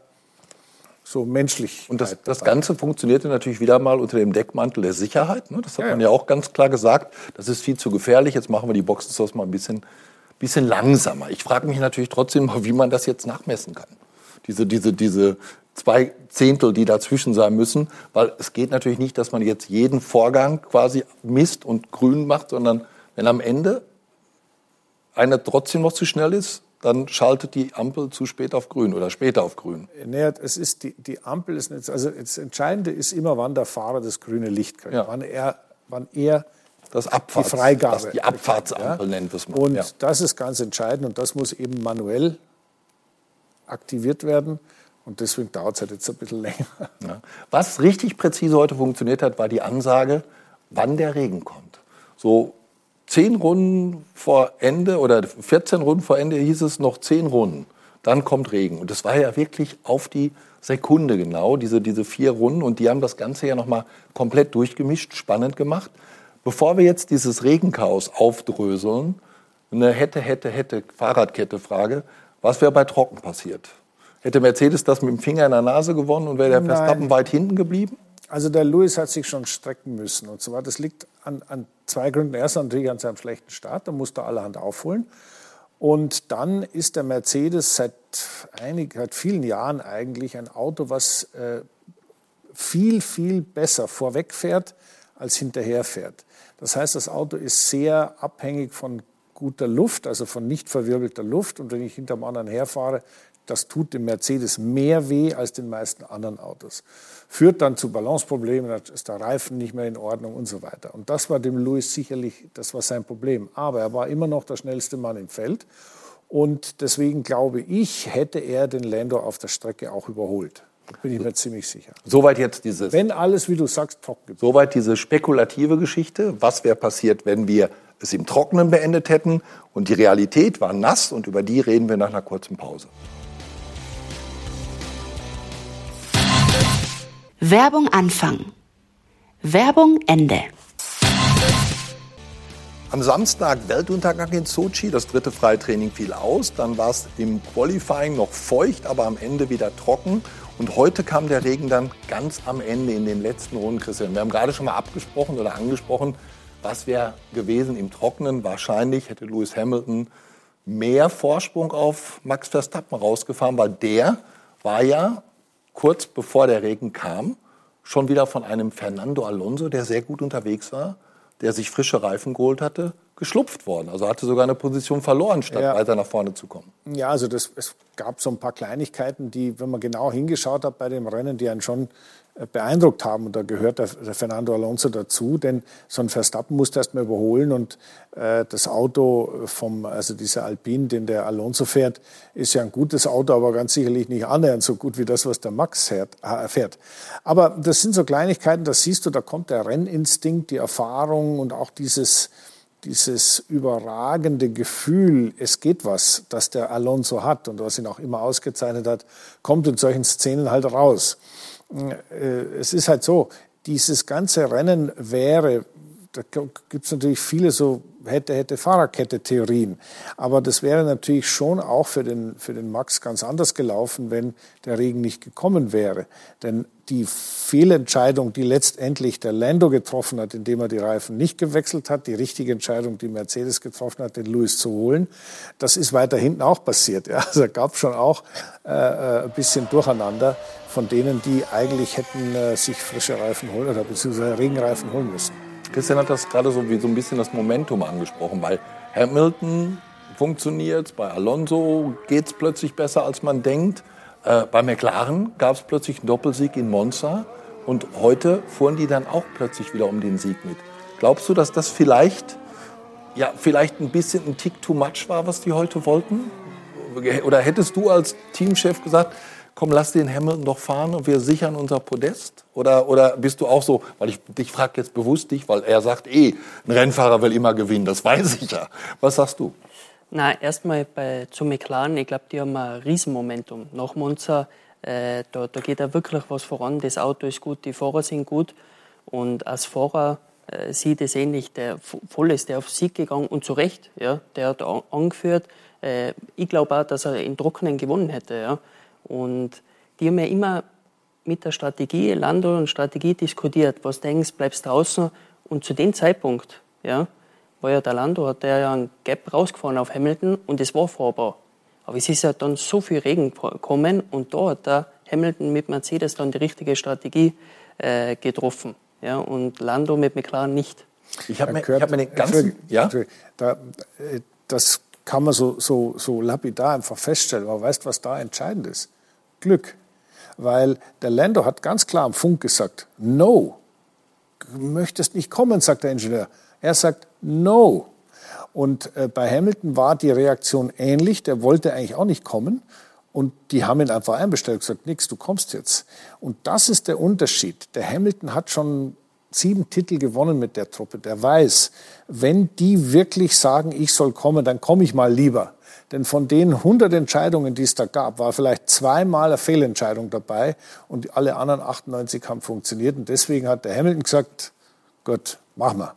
so menschlich. Und das, das Ganze funktionierte natürlich wieder mal unter dem Deckmantel der Sicherheit. Ne? Das hat ja, man ja auch ganz klar gesagt. Das ist viel zu gefährlich. Jetzt machen wir die Boxenstops mal ein bisschen, bisschen langsamer. Ich frage mich natürlich trotzdem, wie man das jetzt nachmessen kann. Diese, diese, diese zwei Zehntel, die dazwischen sein müssen, weil es geht natürlich nicht, dass man jetzt jeden Vorgang quasi misst und grün macht, sondern wenn am Ende einer trotzdem noch zu schnell ist, dann schaltet die Ampel zu spät auf grün oder später auf grün. Naja, es ist die, die Ampel ist nicht, also das Entscheidende ist immer, wann der Fahrer das grüne Licht kriegt, ja. wann er, wann er das Abfahrts, die Freigabe, das die Abfahrtsampel ja? nennt es man. Und ja. das ist ganz entscheidend und das muss eben manuell aktiviert werden. Und deswegen dauert es halt jetzt ein bisschen länger. Ja. Was richtig präzise heute funktioniert hat, war die Ansage, wann der Regen kommt. So zehn Runden vor Ende oder 14 Runden vor Ende hieß es noch zehn Runden. Dann kommt Regen. Und das war ja wirklich auf die Sekunde genau, diese, diese vier Runden. Und die haben das Ganze ja nochmal komplett durchgemischt, spannend gemacht. Bevor wir jetzt dieses Regenchaos aufdröseln, eine hätte, hätte, hätte Fahrradkette-Frage, was wäre bei Trocken passiert? Hätte Mercedes das mit dem Finger in der Nase gewonnen und wäre der Verstappen weit hinten geblieben? Also der Lewis hat sich schon strecken müssen. Und zwar, das liegt an, an zwei Gründen. Erstens natürlich an seinem schlechten Start, da musste er allerhand aufholen. Und dann ist der Mercedes seit, einig, seit vielen Jahren eigentlich ein Auto, was äh, viel, viel besser vorwegfährt als hinterherfährt. Das heißt, das Auto ist sehr abhängig von guter Luft, also von nicht verwirbelter Luft. Und wenn ich hinter dem anderen herfahre, das tut dem Mercedes mehr weh als den meisten anderen Autos. Führt dann zu Balanceproblemen, dann ist der Reifen nicht mehr in Ordnung und so weiter. Und das war dem Lewis sicherlich, das war sein Problem. Aber er war immer noch der schnellste Mann im Feld. Und deswegen glaube ich, hätte er den Lando auf der Strecke auch überholt. Bin ich mir ziemlich sicher. Soweit jetzt dieses. Wenn alles, wie du sagst, trocken Soweit diese spekulative Geschichte. Was wäre passiert, wenn wir es im Trockenen beendet hätten? Und die Realität war nass und über die reden wir nach einer kurzen Pause. Werbung Anfang. Werbung Ende. Am Samstag Weltuntergang in Sochi, das dritte Freitraining fiel aus. Dann war es im Qualifying noch feucht, aber am Ende wieder trocken. Und heute kam der Regen dann ganz am Ende in den letzten Runden, Christian. Wir haben gerade schon mal abgesprochen oder angesprochen, was wäre gewesen im Trockenen. Wahrscheinlich hätte Lewis Hamilton mehr Vorsprung auf Max Verstappen rausgefahren, weil der war ja kurz bevor der Regen kam, schon wieder von einem Fernando Alonso, der sehr gut unterwegs war, der sich frische Reifen geholt hatte, geschlupft worden. Also hatte sogar eine Position verloren, statt ja. weiter nach vorne zu kommen. Ja, also das, es gab so ein paar Kleinigkeiten, die, wenn man genau hingeschaut hat bei dem Rennen, die einen schon beeindruckt haben. Und da gehört der, der Fernando Alonso dazu, denn so ein Verstappen musste erst mal überholen und äh, das Auto vom, also dieser Alpine, den der Alonso fährt, ist ja ein gutes Auto, aber ganz sicherlich nicht annähernd so gut wie das, was der Max fährt. Äh, fährt. Aber das sind so Kleinigkeiten, da siehst du, da kommt der Renninstinkt, die Erfahrung und auch dieses, dieses überragende Gefühl, es geht was, das der Alonso hat und was ihn auch immer ausgezeichnet hat, kommt in solchen Szenen halt raus. Äh, es ist halt so, dieses ganze Rennen wäre, da gibt es natürlich viele so hätte, hätte Fahrerkette-Theorien. Aber das wäre natürlich schon auch für den, für den Max ganz anders gelaufen, wenn der Regen nicht gekommen wäre. Denn die Fehlentscheidung, die letztendlich der Lando getroffen hat, indem er die Reifen nicht gewechselt hat, die richtige Entscheidung, die Mercedes getroffen hat, den Lewis zu holen, das ist weiter hinten auch passiert. Ja. Also gab schon auch äh, äh, ein bisschen Durcheinander von denen, die eigentlich hätten äh, sich frische Reifen holen oder beziehungsweise Regenreifen holen müssen. Christian hat das gerade so wie so ein bisschen das Momentum angesprochen. Bei Hamilton funktioniert bei Alonso geht es plötzlich besser, als man denkt. Äh, bei McLaren gab es plötzlich einen Doppelsieg in Monza und heute fuhren die dann auch plötzlich wieder um den Sieg mit. Glaubst du, dass das vielleicht, ja, vielleicht ein bisschen ein Tick too much war, was die heute wollten? Oder hättest du als Teamchef gesagt, komm, lass den Hamilton doch fahren und wir sichern unser Podest? Oder, oder bist du auch so, weil ich dich frage jetzt bewusst dich, weil er sagt eh, ein Rennfahrer will immer gewinnen, das weiß ich ja. Was sagst du? Na, erstmal bei zu McLaren, ich glaube, die haben ein Riesenmomentum. Nach Monza, äh, da, da geht da wirklich was voran. Das Auto ist gut, die Fahrer sind gut. Und als Fahrer äh, sieht es ähnlich. Der voll ist der auf Sieg gegangen und zu Recht. Ja, der hat angeführt. Äh, ich glaube auch, dass er in Trockenen gewonnen hätte. Ja. Und die haben ja immer mit der Strategie, Lando und Strategie diskutiert. Was denkst, bleibst draußen? Und zu dem Zeitpunkt, ja, war ja der Lando, hat der ja einen Gap rausgefahren auf Hamilton und es war fahrbar. Aber es ist ja dann so viel Regen gekommen und da hat der Hamilton mit Mercedes dann die richtige Strategie äh, getroffen. Ja, und Lando mit McLaren nicht. Ich habe mir, hab mir den ganzen, ja? Da, äh, das kann man so, so, so lapidar einfach feststellen. Aber weißt du, was da entscheidend ist? Glück. Weil der Lando hat ganz klar am Funk gesagt, no, du möchtest nicht kommen, sagt der Ingenieur. Er sagt, no. Und äh, bei Hamilton war die Reaktion ähnlich, der wollte eigentlich auch nicht kommen. Und die haben ihn einfach einbestellt, gesagt, nix, du kommst jetzt. Und das ist der Unterschied. Der Hamilton hat schon sieben Titel gewonnen mit der Truppe. Der weiß, wenn die wirklich sagen, ich soll kommen, dann komme ich mal lieber. Denn von den 100 Entscheidungen, die es da gab, war vielleicht zweimal eine Fehlentscheidung dabei und alle anderen 98 haben funktioniert. Und deswegen hat der Hamilton gesagt, gut, machen wir.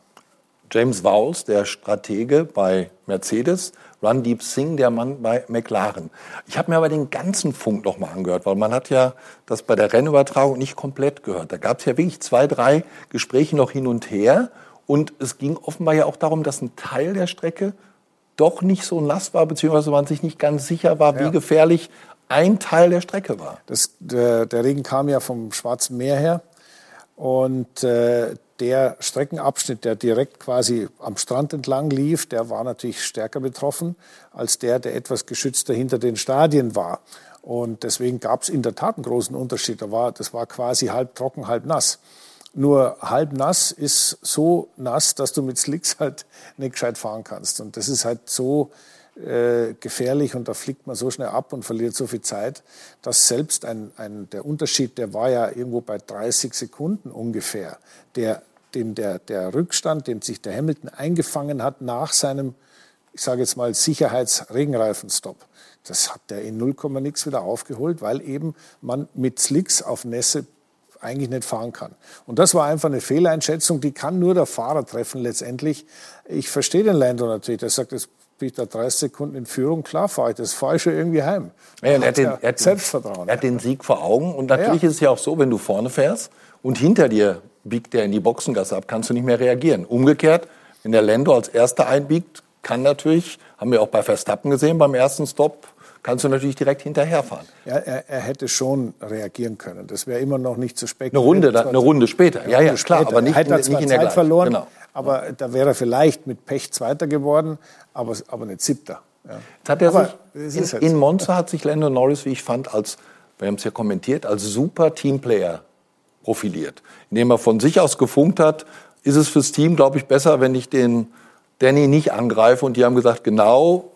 James Vowles, der Stratege bei Mercedes, Randeep Singh, der Mann bei McLaren. Ich habe mir aber den ganzen Funk noch mal angehört, weil man hat ja das bei der Rennübertragung nicht komplett gehört. Da gab es ja wirklich zwei, drei Gespräche noch hin und her. Und es ging offenbar ja auch darum, dass ein Teil der Strecke doch nicht so nass war, beziehungsweise man sich nicht ganz sicher war, ja. wie gefährlich ein Teil der Strecke war. Das, der, der, Regen kam ja vom Schwarzen Meer her. Und äh, der Streckenabschnitt, der direkt quasi am Strand entlang lief, der war natürlich stärker betroffen als der, der etwas geschützter hinter den Stadien war. Und deswegen gab es in der Tat einen großen Unterschied. Da war, das war quasi halb trocken, halb nass. Nur halb nass ist so nass, dass du mit Slicks halt nicht gescheit fahren kannst. Und das ist halt so äh, gefährlich und da fliegt man so schnell ab und verliert so viel Zeit, dass selbst ein, ein, der Unterschied, der war ja irgendwo bei 30 Sekunden ungefähr, der, den, der, der Rückstand, den sich der Hamilton eingefangen hat nach seinem, ich sage jetzt mal, Sicherheitsregenreifenstopp, das hat der in 0, nix wieder aufgeholt, weil eben man mit Slicks auf Nässe eigentlich nicht fahren kann. Und das war einfach eine Fehleinschätzung, die kann nur der Fahrer treffen letztendlich. Ich verstehe den Lando natürlich, der sagt, es bin ich da 30 Sekunden in Führung, klar fahre ich das, fahre ich schon irgendwie heim. Ja, er, hat den, er hat Selbstvertrauen. Er hat den Sieg vor Augen und natürlich ja. ist es ja auch so, wenn du vorne fährst und hinter dir biegt der in die Boxengasse ab, kannst du nicht mehr reagieren. Umgekehrt, wenn der Lando als Erster einbiegt, kann natürlich, haben wir auch bei Verstappen gesehen, beim ersten Stop, kannst du natürlich direkt hinterherfahren. Ja, er, er hätte schon reagieren können. Das wäre immer noch nicht zu spät. Eine Runde, da, eine Runde später. Eine ja, ja, klar, später. aber nicht, er hat nicht in der Zeit verloren. Genau. Aber da wäre er vielleicht mit Pech Zweiter geworden, aber, aber nicht Siebter. Ja. Hat er aber sich, in, in Monza hat sich Lando Norris, wie ich fand, als, wir haben es ja kommentiert, als super Teamplayer profiliert. Indem er von sich aus gefunkt hat, ist es fürs Team, glaube ich, besser, wenn ich den Danny nicht angreife. Und die haben gesagt, genau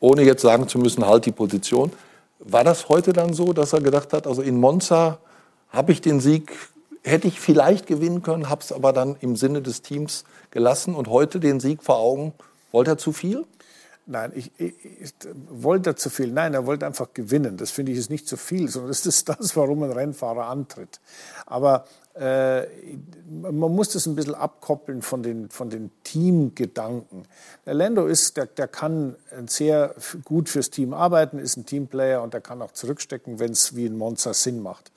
ohne jetzt sagen zu müssen, halt die Position. War das heute dann so, dass er gedacht hat, also in Monza habe ich den Sieg hätte ich vielleicht gewinnen können, habe es aber dann im Sinne des Teams gelassen und heute den Sieg vor Augen. Wollte er zu viel? Nein, ich, ich, ich wollte zu viel. Nein, er wollte einfach gewinnen. Das finde ich ist nicht zu viel, sondern das ist das, warum ein Rennfahrer antritt. Aber äh, man muss das ein bisschen abkoppeln von den, von den Teamgedanken. Der Lando ist, der, der kann sehr gut fürs Team arbeiten, ist ein Teamplayer und der kann auch zurückstecken, wenn es wie in Monza Sinn macht.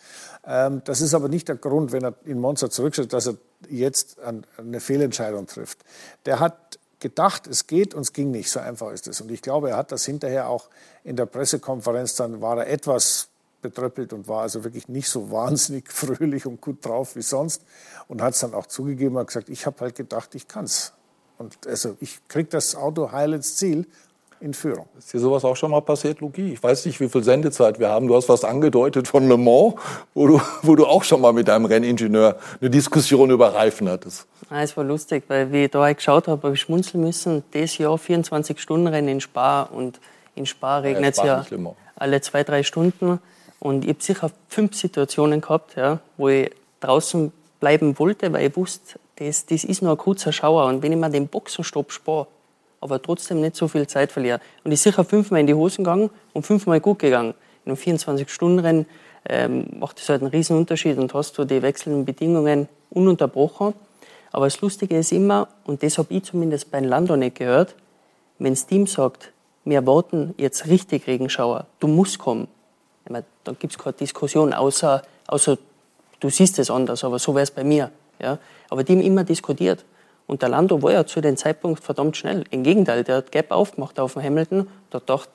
Ähm, das ist aber nicht der Grund, wenn er in Monza zurücksteckt, dass er jetzt eine Fehlentscheidung trifft. Der hat gedacht, es geht und es ging nicht. So einfach ist es. Und ich glaube, er hat das hinterher auch in der Pressekonferenz, dann war er etwas betröppelt und war also wirklich nicht so wahnsinnig fröhlich und gut drauf wie sonst und hat es dann auch zugegeben und gesagt, ich habe halt gedacht, ich kann's. Und also ich kriege das Auto heil ins Ziel in Führung. Ist dir sowas auch schon mal passiert, Luki? Ich weiß nicht, wie viel Sendezeit wir haben. Du hast was angedeutet von Le Mans, wo du, wo du auch schon mal mit deinem Renningenieur eine Diskussion über Reifen hattest. Ah, es war lustig, weil wie ich da geschaut habe, habe ich schmunzeln müssen. Das Jahr 24-Stunden-Rennen in Spa und in Spa regnet es ja, ja alle zwei, drei Stunden. Und ich habe sicher fünf Situationen gehabt, ja, wo ich draußen bleiben wollte, weil ich wusste, das, das ist nur ein kurzer Schauer. Und wenn ich mir den Boxenstopp spare, aber trotzdem nicht so viel Zeit verliere. Und ich sicher fünfmal in die Hosen gegangen und fünfmal gut gegangen. In einem 24-Stunden-Rennen ähm, macht das halt einen riesen Unterschied und hast du die wechselnden Bedingungen ununterbrochen. Aber das Lustige ist immer, und das habe ich zumindest bei Lando nicht gehört, wenn das Team sagt, wir warten jetzt richtig Regenschauer, du musst kommen, meine, dann gibt es keine Diskussion, außer, außer du siehst es anders, aber so wäre es bei mir. Ja? Aber die haben immer diskutiert. Und der Lando war ja zu dem Zeitpunkt verdammt schnell. Im Gegenteil, der hat Gap aufgemacht auf dem Hamilton. Da dachte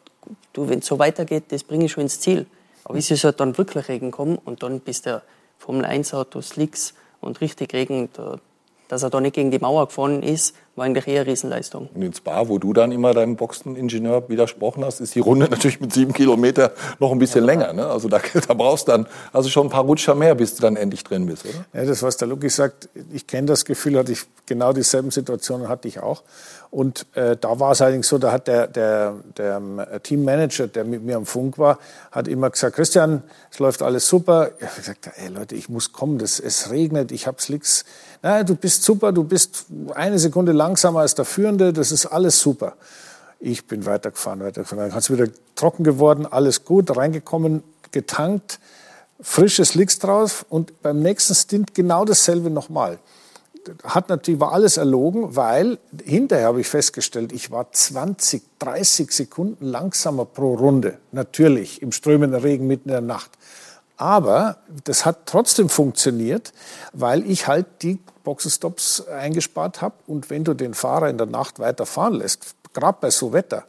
du, wenn es so weitergeht, das bringe ich schon ins Ziel. Aber ist es halt dann wirklich Regen gekommen und dann bis der Formel 1 Auto Slicks und richtig Regen, da, dass er da nicht gegen die Mauer gefahren ist, war eigentlich eher eine Riesenleistung. Und in Spa, wo du dann immer deinem Boxeningenieur widersprochen hast, ist die Runde natürlich mit sieben Kilometer noch ein bisschen ja. länger. Ne? Also da, da brauchst du dann also schon ein paar Rutscher mehr, bis du dann endlich drin bist, oder? Ja, das, was der Luki sagt, ich kenne das Gefühl, hatte ich genau dieselben Situationen hatte ich auch. Und äh, da war es allerdings so, da hat der, der, der ähm, Teammanager, der mit mir am Funk war, hat immer gesagt, Christian, es läuft alles super. Ich habe gesagt, ey Leute, ich muss kommen, das, es regnet, ich habe Slicks. Na, du bist super, du bist eine Sekunde langsamer als der Führende, das ist alles super. Ich bin weitergefahren, weitergefahren. Dann ist wieder trocken geworden, alles gut, reingekommen, getankt, frische Slicks drauf und beim nächsten Stint genau dasselbe nochmal hat natürlich, war alles erlogen, weil hinterher habe ich festgestellt, ich war 20, 30 Sekunden langsamer pro Runde. Natürlich, im strömenden Regen mitten in der Nacht. Aber das hat trotzdem funktioniert, weil ich halt die Boxenstops eingespart habe. Und wenn du den Fahrer in der Nacht weiter fahren lässt, gerade bei so Wetter,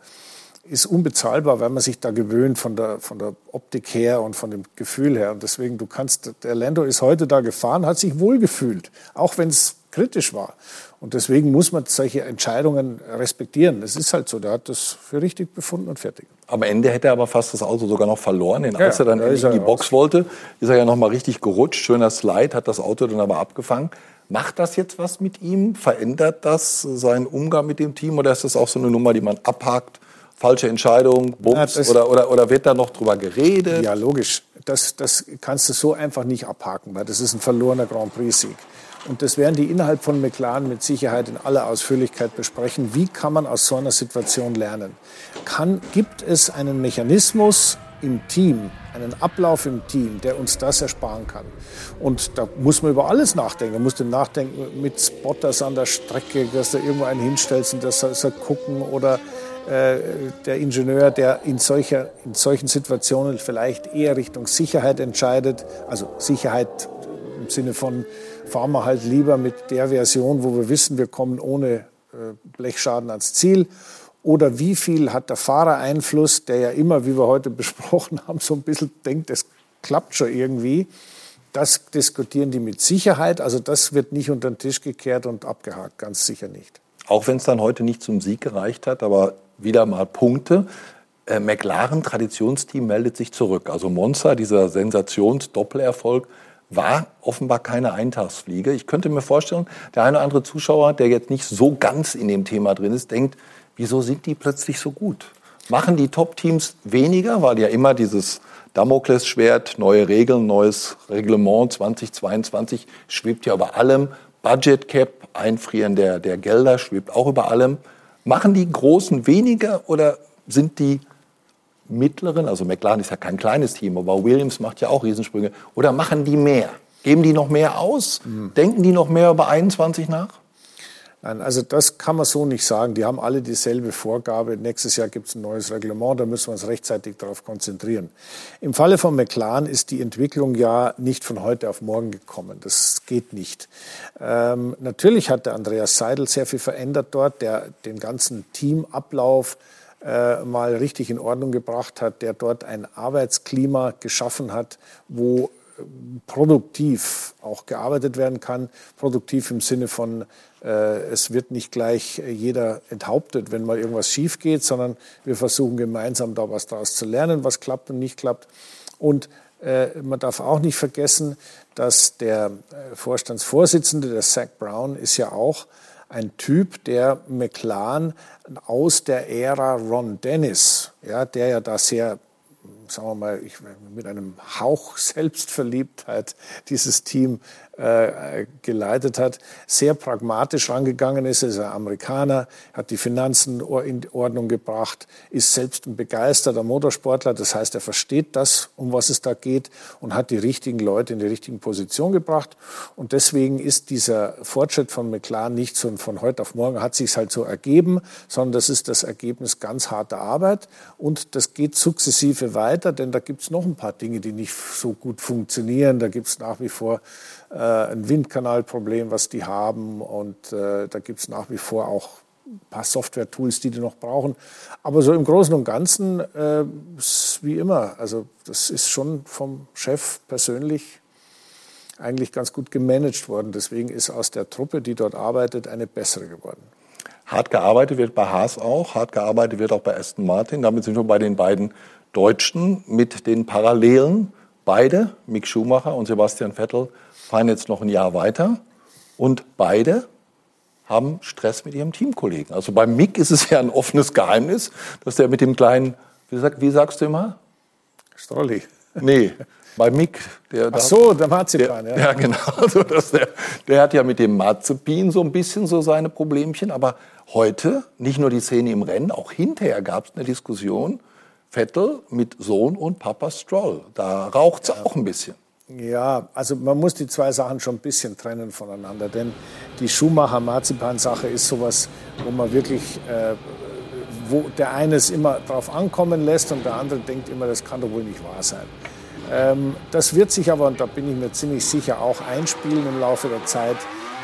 ist unbezahlbar, weil man sich da gewöhnt von der, von der Optik her und von dem Gefühl her. Und deswegen, du kannst, der Lando ist heute da gefahren, hat sich wohlgefühlt, auch wenn es kritisch war. Und deswegen muss man solche Entscheidungen respektieren. Das ist halt so. Der hat das für richtig befunden und fertig. Am Ende hätte er aber fast das Auto sogar noch verloren. Denn als ja, er dann in die Box raus. wollte, ist er ja noch mal richtig gerutscht. Schöner Slide, hat das Auto dann aber abgefangen. Macht das jetzt was mit ihm? Verändert das seinen Umgang mit dem Team? Oder ist das auch so eine Nummer, die man abhakt? Falsche Entscheidung, Bums? Ja, oder, oder, oder wird da noch drüber geredet? Ja, logisch. Das, das kannst du so einfach nicht abhaken, weil das ist ein verlorener Grand Prix-Sieg. Und das werden die innerhalb von McLaren mit Sicherheit in aller Ausführlichkeit besprechen. Wie kann man aus so einer Situation lernen? Kann, gibt es einen Mechanismus im Team, einen Ablauf im Team, der uns das ersparen kann? Und da muss man über alles nachdenken. Da musst du nachdenken mit Spotters an der Strecke, dass du irgendwo einen hinstellst und das soll gucken oder der Ingenieur, der in, solcher, in solchen Situationen vielleicht eher Richtung Sicherheit entscheidet, also Sicherheit im Sinne von fahren wir halt lieber mit der Version, wo wir wissen, wir kommen ohne äh, Blechschaden ans Ziel. Oder wie viel hat der Fahrer Einfluss, der ja immer, wie wir heute besprochen haben, so ein bisschen denkt, es klappt schon irgendwie. Das diskutieren die mit Sicherheit. Also das wird nicht unter den Tisch gekehrt und abgehakt, ganz sicher nicht. Auch wenn es dann heute nicht zum Sieg gereicht hat, aber wieder mal Punkte. Äh, McLaren Traditionsteam meldet sich zurück. Also Monza, dieser Sensations-Doppelerfolg, war offenbar keine Eintagsfliege. Ich könnte mir vorstellen, der eine oder andere Zuschauer, der jetzt nicht so ganz in dem Thema drin ist, denkt, wieso sind die plötzlich so gut? Machen die Top-Teams weniger, weil ja immer dieses Damoklesschwert, neue Regeln, neues Reglement 2022 schwebt ja über allem. Budget Cap, Einfrieren der, der Gelder schwebt auch über allem. Machen die Großen weniger oder sind die mittleren, also McLaren ist ja kein kleines Team, aber Williams macht ja auch Riesensprünge, oder machen die mehr? Geben die noch mehr aus? Mhm. Denken die noch mehr über 21 nach? Nein, also das kann man so nicht sagen. Die haben alle dieselbe Vorgabe. Nächstes Jahr gibt es ein neues Reglement, da müssen wir uns rechtzeitig darauf konzentrieren. Im Falle von McLaren ist die Entwicklung ja nicht von heute auf morgen gekommen. Das geht nicht. Ähm, natürlich hat der Andreas Seidel sehr viel verändert dort, der den ganzen Teamablauf äh, mal richtig in Ordnung gebracht hat, der dort ein Arbeitsklima geschaffen hat, wo äh, produktiv auch gearbeitet werden kann. Produktiv im Sinne von, es wird nicht gleich jeder enthauptet, wenn mal irgendwas schief geht, sondern wir versuchen gemeinsam da was daraus zu lernen, was klappt und nicht klappt. Und äh, man darf auch nicht vergessen, dass der äh, Vorstandsvorsitzende, der Zach Brown, ist ja auch ein Typ, der McLaren aus der Ära Ron Dennis, ja, der ja da sehr sagen wir mal, ich, mit einem Hauch Selbstverliebtheit dieses Team äh, geleitet hat, sehr pragmatisch rangegangen ist. Er ist ein Amerikaner, hat die Finanzen in Ordnung gebracht, ist selbst ein begeisterter Motorsportler. Das heißt, er versteht das, um was es da geht und hat die richtigen Leute in die richtigen Position gebracht. Und deswegen ist dieser Fortschritt von McLaren nicht so von heute auf morgen hat sich halt so ergeben, sondern das ist das Ergebnis ganz harter Arbeit und das geht sukzessive weiter, denn da gibt es noch ein paar Dinge, die nicht so gut funktionieren. Da gibt es nach wie vor äh, ein Windkanalproblem, was die haben. Und äh, da gibt es nach wie vor auch ein paar Software-Tools, die die noch brauchen. Aber so im Großen und Ganzen äh, wie immer. Also das ist schon vom Chef persönlich eigentlich ganz gut gemanagt worden. Deswegen ist aus der Truppe, die dort arbeitet, eine bessere geworden. Hart gearbeitet wird bei Haas auch, hart gearbeitet wird auch bei Aston Martin. Damit sind wir bei den beiden Deutschen mit den Parallelen. Beide, Mick Schumacher und Sebastian Vettel, fahren jetzt noch ein Jahr weiter und beide haben Stress mit ihrem Teamkollegen. Also bei Mick ist es ja ein offenes Geheimnis, dass der mit dem kleinen, wie, sag, wie sagst du immer? Strolli. Nee, bei Mick. Der, Ach so, der Marzipan, der, ja. Ja, genau. Also dass der, der hat ja mit dem Marzipin so ein bisschen so seine Problemchen. Aber heute, nicht nur die Szene im Rennen, auch hinterher gab es eine Diskussion. Vettel mit Sohn und Papa Stroll. Da raucht es ja. auch ein bisschen. Ja, also man muss die zwei Sachen schon ein bisschen trennen voneinander, denn die Schumacher-Marzipan-Sache ist sowas, wo man wirklich, äh, wo der eine es immer drauf ankommen lässt und der andere denkt immer, das kann doch wohl nicht wahr sein. Ähm, das wird sich aber, und da bin ich mir ziemlich sicher, auch einspielen im Laufe der Zeit.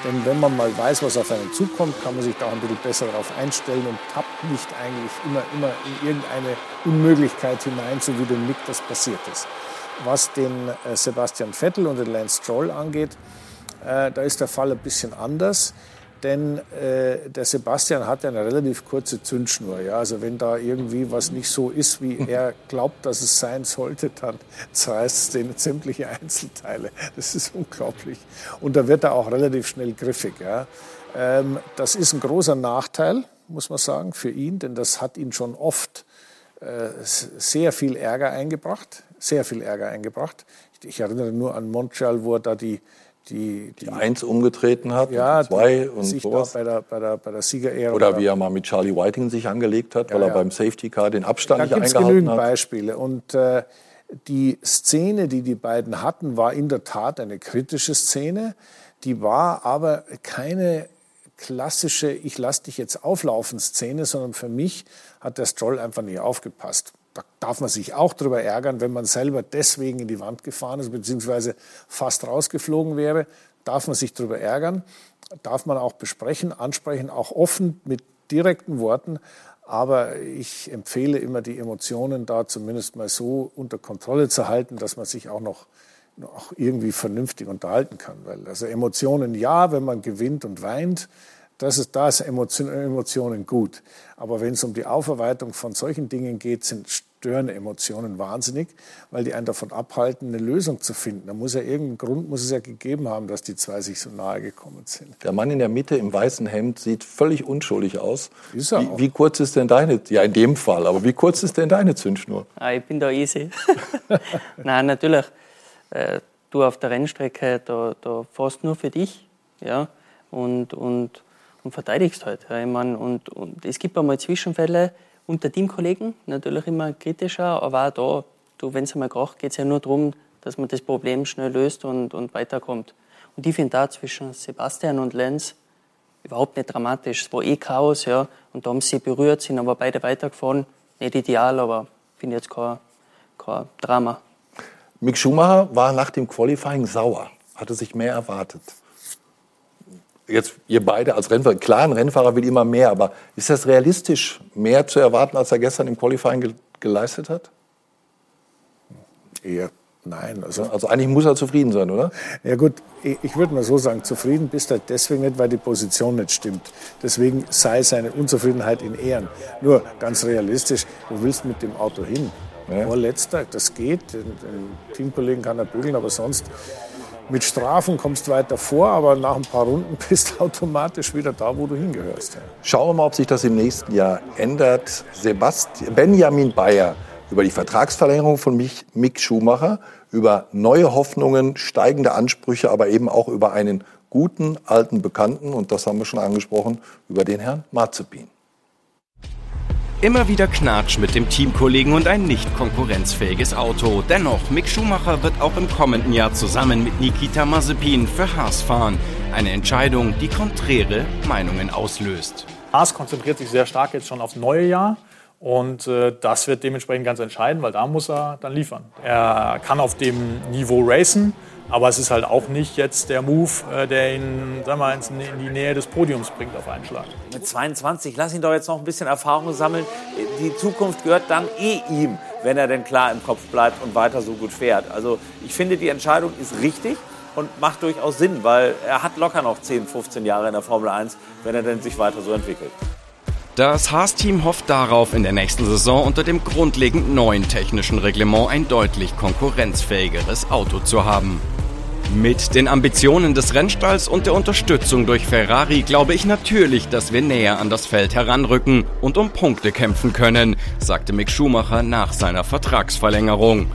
Denn wenn man mal weiß, was auf einen zukommt, kann man sich da auch ein bisschen besser darauf einstellen und tappt nicht eigentlich immer, immer in irgendeine Unmöglichkeit hinein, so wie dem Nick das passiert ist. Was den äh, Sebastian Vettel und den Lance Stroll angeht, äh, da ist der Fall ein bisschen anders. Denn äh, der Sebastian hat ja eine relativ kurze Zündschnur. Ja? Also wenn da irgendwie was nicht so ist, wie er glaubt, dass es sein sollte, dann zerreißt es den sämtliche Einzelteile. Das ist unglaublich. Und da wird er auch relativ schnell griffig. Ja? Ähm, das ist ein großer Nachteil, muss man sagen, für ihn, denn das hat ihn schon oft äh, sehr viel Ärger eingebracht sehr viel Ärger eingebracht. Ich erinnere nur an Montreal, wo er da die die, die, die Eins umgetreten hat, ja, und zwei und sich sowas. bei der, bei der, bei der Siegerehrung. Oder wie er mal mit Charlie Whiting sich angelegt hat, ja, weil er ja. beim Safety Car den Abstand da nicht eingehalten hat. Da gibt genügend Beispiele. Und äh, die Szene, die die beiden hatten, war in der Tat eine kritische Szene. Die war aber keine klassische Ich lass dich jetzt auflaufen Szene, sondern für mich hat der Stroll einfach nicht aufgepasst da darf man sich auch darüber ärgern, wenn man selber deswegen in die Wand gefahren ist, beziehungsweise fast rausgeflogen wäre. Darf man sich darüber ärgern, darf man auch besprechen, ansprechen, auch offen mit direkten Worten. Aber ich empfehle immer, die Emotionen da zumindest mal so unter Kontrolle zu halten, dass man sich auch noch, noch irgendwie vernünftig unterhalten kann. Weil also Emotionen ja, wenn man gewinnt und weint, das ist, da ist Emotionen gut. Aber wenn es um die Aufarbeitung von solchen Dingen geht, sind stören Emotionen wahnsinnig, weil die einen davon abhalten, eine Lösung zu finden. Da muss ja irgendeinen Grund muss es ja gegeben haben, dass die zwei sich so nahe gekommen sind. Der Mann in der Mitte im weißen Hemd sieht völlig unschuldig aus. Ist er wie, auch. wie kurz ist denn deine, ja in dem Fall, aber wie kurz ist denn deine Zündschnur? Ah, ich bin da easy. Nein, natürlich. Äh, du auf der Rennstrecke, da, da fährst nur für dich. Ja? Und, und, und verteidigst halt. Ja? Ich mein, und, und es gibt einmal Zwischenfälle unter Teamkollegen, natürlich immer kritischer, aber auch da, wenn es einmal kracht, geht es ja nur darum, dass man das Problem schnell löst und, und weiterkommt. Und ich finde da zwischen Sebastian und Lenz überhaupt nicht dramatisch. Es war eh Chaos, ja, und da haben sie berührt, sind aber beide weitergefahren. Nicht ideal, aber finde jetzt kein, kein Drama. Mick Schumacher war nach dem Qualifying sauer, hatte sich mehr erwartet. Jetzt ihr beide als Rennfahrer, klar, ein Rennfahrer will immer mehr, aber ist das realistisch, mehr zu erwarten, als er gestern im Qualifying ge geleistet hat? Eher nein. Also, Also eigentlich muss er zufrieden sein, oder? ja gut, ich, ich würde mal so sagen, zufrieden bist du deswegen nicht, weil die Position nicht stimmt. Deswegen sei seine Unzufriedenheit in Ehren. Nur ganz realistisch, du willst mit dem Auto hin. Vorletzter, das geht. Den, den Teamkollegen kann er bügeln, aber sonst mit Strafen kommst du weiter vor, aber nach ein paar Runden bist du automatisch wieder da, wo du hingehörst. Schauen wir mal, ob sich das im nächsten Jahr ändert. Sebastian, Benjamin Bayer über die Vertragsverlängerung von Mich- Mick Schumacher, über neue Hoffnungen, steigende Ansprüche, aber eben auch über einen guten alten Bekannten, und das haben wir schon angesprochen, über den Herrn Mazepin. Immer wieder Knatsch mit dem Teamkollegen und ein nicht konkurrenzfähiges Auto. Dennoch, Mick Schumacher wird auch im kommenden Jahr zusammen mit Nikita Mazepin für Haas fahren. Eine Entscheidung, die konträre Meinungen auslöst. Haas konzentriert sich sehr stark jetzt schon aufs neue Jahr. Und äh, das wird dementsprechend ganz entscheidend, weil da muss er dann liefern. Er kann auf dem Niveau racen, aber es ist halt auch nicht jetzt der Move, äh, der ihn sag mal, in die Nähe des Podiums bringt auf einen Schlag. Mit 22, lass ihn doch jetzt noch ein bisschen Erfahrung sammeln. Die Zukunft gehört dann eh ihm, wenn er denn klar im Kopf bleibt und weiter so gut fährt. Also ich finde, die Entscheidung ist richtig und macht durchaus Sinn, weil er hat locker noch 10, 15 Jahre in der Formel 1, wenn er denn sich weiter so entwickelt. Das Haas-Team hofft darauf, in der nächsten Saison unter dem grundlegend neuen technischen Reglement ein deutlich konkurrenzfähigeres Auto zu haben. Mit den Ambitionen des Rennstalls und der Unterstützung durch Ferrari glaube ich natürlich, dass wir näher an das Feld heranrücken und um Punkte kämpfen können, sagte Mick Schumacher nach seiner Vertragsverlängerung.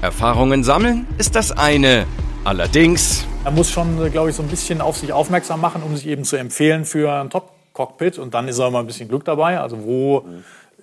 Erfahrungen sammeln ist das eine. Allerdings Er muss schon, äh, glaube ich, so ein bisschen auf sich aufmerksam machen, um sich eben zu empfehlen für ein Top-Cockpit. Und dann ist auch mal ein bisschen Glück dabei. Also wo,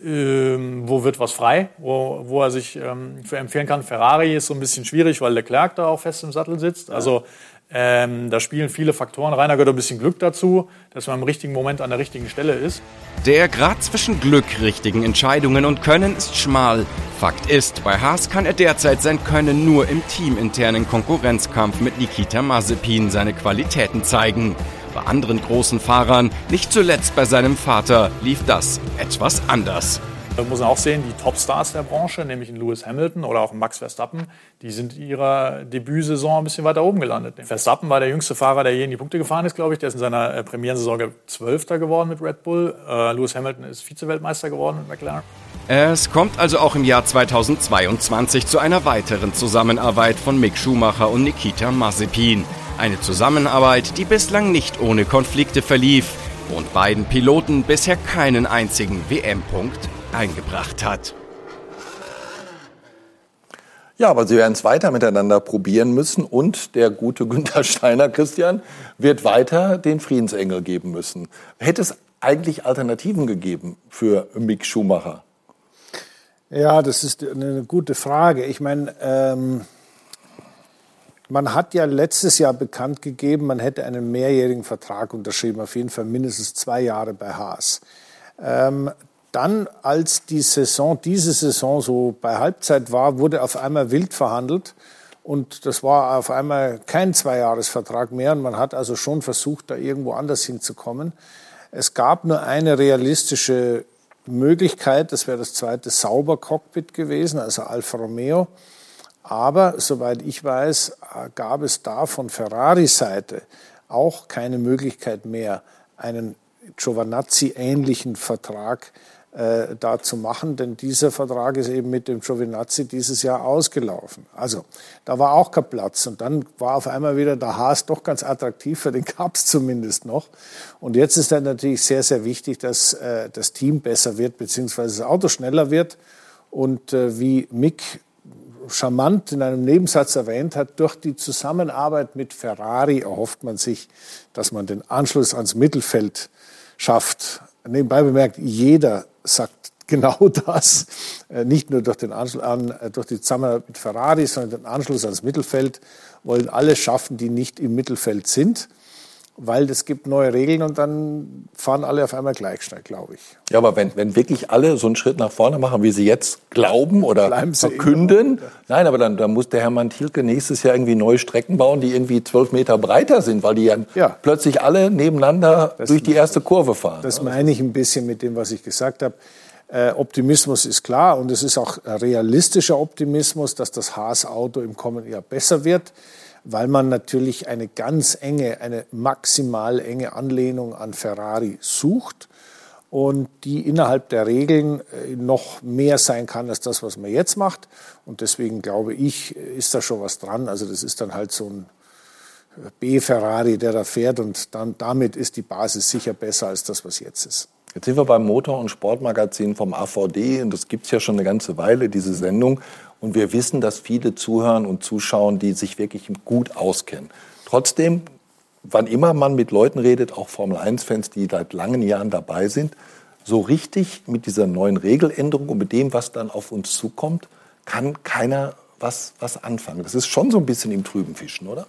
ähm, wo wird was frei, wo, wo er sich ähm, für empfehlen kann. Ferrari ist so ein bisschen schwierig, weil Leclerc da auch fest im Sattel sitzt. Also ähm, da spielen viele Faktoren rein. Da gehört ein bisschen Glück dazu, dass man im richtigen Moment an der richtigen Stelle ist. Der Grad zwischen Glück, richtigen Entscheidungen und Können ist schmal. Fakt ist, bei Haas kann er derzeit sein Können nur im teaminternen Konkurrenzkampf mit Nikita Mazepin seine Qualitäten zeigen. Bei anderen großen Fahrern, nicht zuletzt bei seinem Vater, lief das etwas anders. Da muss man auch sehen, die Topstars der Branche, nämlich in Lewis Hamilton oder auch Max Verstappen, die sind in ihrer Debütsaison ein bisschen weiter oben gelandet. Verstappen war der jüngste Fahrer, der je in die Punkte gefahren ist, glaube ich. Der ist in seiner äh, Premierensaison Zwölfter geworden mit Red Bull. Äh, Lewis Hamilton ist Vize-Weltmeister geworden mit McLaren. Es kommt also auch im Jahr 2022 zu einer weiteren Zusammenarbeit von Mick Schumacher und Nikita Mazepin. Eine Zusammenarbeit, die bislang nicht ohne Konflikte verlief und beiden Piloten bisher keinen einzigen WM-Punkt eingebracht hat. Ja, aber sie werden es weiter miteinander probieren müssen und der gute Günther Steiner, Christian, wird weiter den Friedensengel geben müssen. Hätte es eigentlich Alternativen gegeben für Mick Schumacher? Ja, das ist eine gute Frage. Ich meine, ähm, man hat ja letztes Jahr bekannt gegeben, man hätte einen mehrjährigen Vertrag unterschrieben, auf jeden Fall mindestens zwei Jahre bei Haas. Ähm, dann, als die Saison, diese Saison so bei Halbzeit war, wurde auf einmal wild verhandelt. Und das war auf einmal kein Zweijahresvertrag mehr. Und man hat also schon versucht, da irgendwo anders hinzukommen. Es gab nur eine realistische Möglichkeit, das wäre das zweite Sauber-Cockpit gewesen, also Alfa Romeo. Aber soweit ich weiß, gab es da von Ferrari-Seite auch keine Möglichkeit mehr, einen Giovanazzi-ähnlichen Vertrag äh, da zu machen, denn dieser Vertrag ist eben mit dem Giovinazzi dieses Jahr ausgelaufen. Also da war auch kein Platz und dann war auf einmal wieder der Haas doch ganz attraktiv, für den Cups zumindest noch. Und jetzt ist dann natürlich sehr, sehr wichtig, dass äh, das Team besser wird, beziehungsweise das Auto schneller wird. Und äh, wie Mick charmant in einem Nebensatz erwähnt hat, durch die Zusammenarbeit mit Ferrari erhofft man sich, dass man den Anschluss ans Mittelfeld schafft. Nebenbei bemerkt, jeder sagt genau das, äh, nicht nur durch, den Anschluss an, äh, durch die Zusammenarbeit mit Ferrari, sondern den Anschluss ans Mittelfeld wollen alle schaffen, die nicht im Mittelfeld sind weil es gibt neue Regeln und dann fahren alle auf einmal gleich schnell, glaube ich. Ja, aber wenn, wenn wirklich alle so einen Schritt nach vorne machen, wie sie jetzt glauben oder verkünden, nein, aber dann, dann muss der Hermann Thielke nächstes Jahr irgendwie neue Strecken bauen, die irgendwie zwölf Meter breiter sind, weil die ja, ja. plötzlich alle nebeneinander das durch die erste Kurve fahren. Das meine ich ein bisschen mit dem, was ich gesagt habe. Äh, Optimismus ist klar und es ist auch realistischer Optimismus, dass das Haas-Auto im kommenden Jahr besser wird weil man natürlich eine ganz enge, eine maximal enge Anlehnung an Ferrari sucht und die innerhalb der Regeln äh, noch mehr sein kann als das, was man jetzt macht. Und deswegen glaube ich, ist da schon was dran. Also das ist dann halt so ein äh, B-Ferrari, der da fährt und dann damit ist die Basis sicher besser als das, was jetzt ist. Jetzt sind wir beim Motor- und Sportmagazin vom AVD und das gibt es ja schon eine ganze Weile, diese Sendung. Und wir wissen, dass viele zuhören und zuschauen, die sich wirklich gut auskennen. Trotzdem, wann immer man mit Leuten redet, auch Formel-1-Fans, die seit langen Jahren dabei sind, so richtig mit dieser neuen Regeländerung und mit dem, was dann auf uns zukommt, kann keiner was, was anfangen. Das ist schon so ein bisschen im trüben Fischen, oder?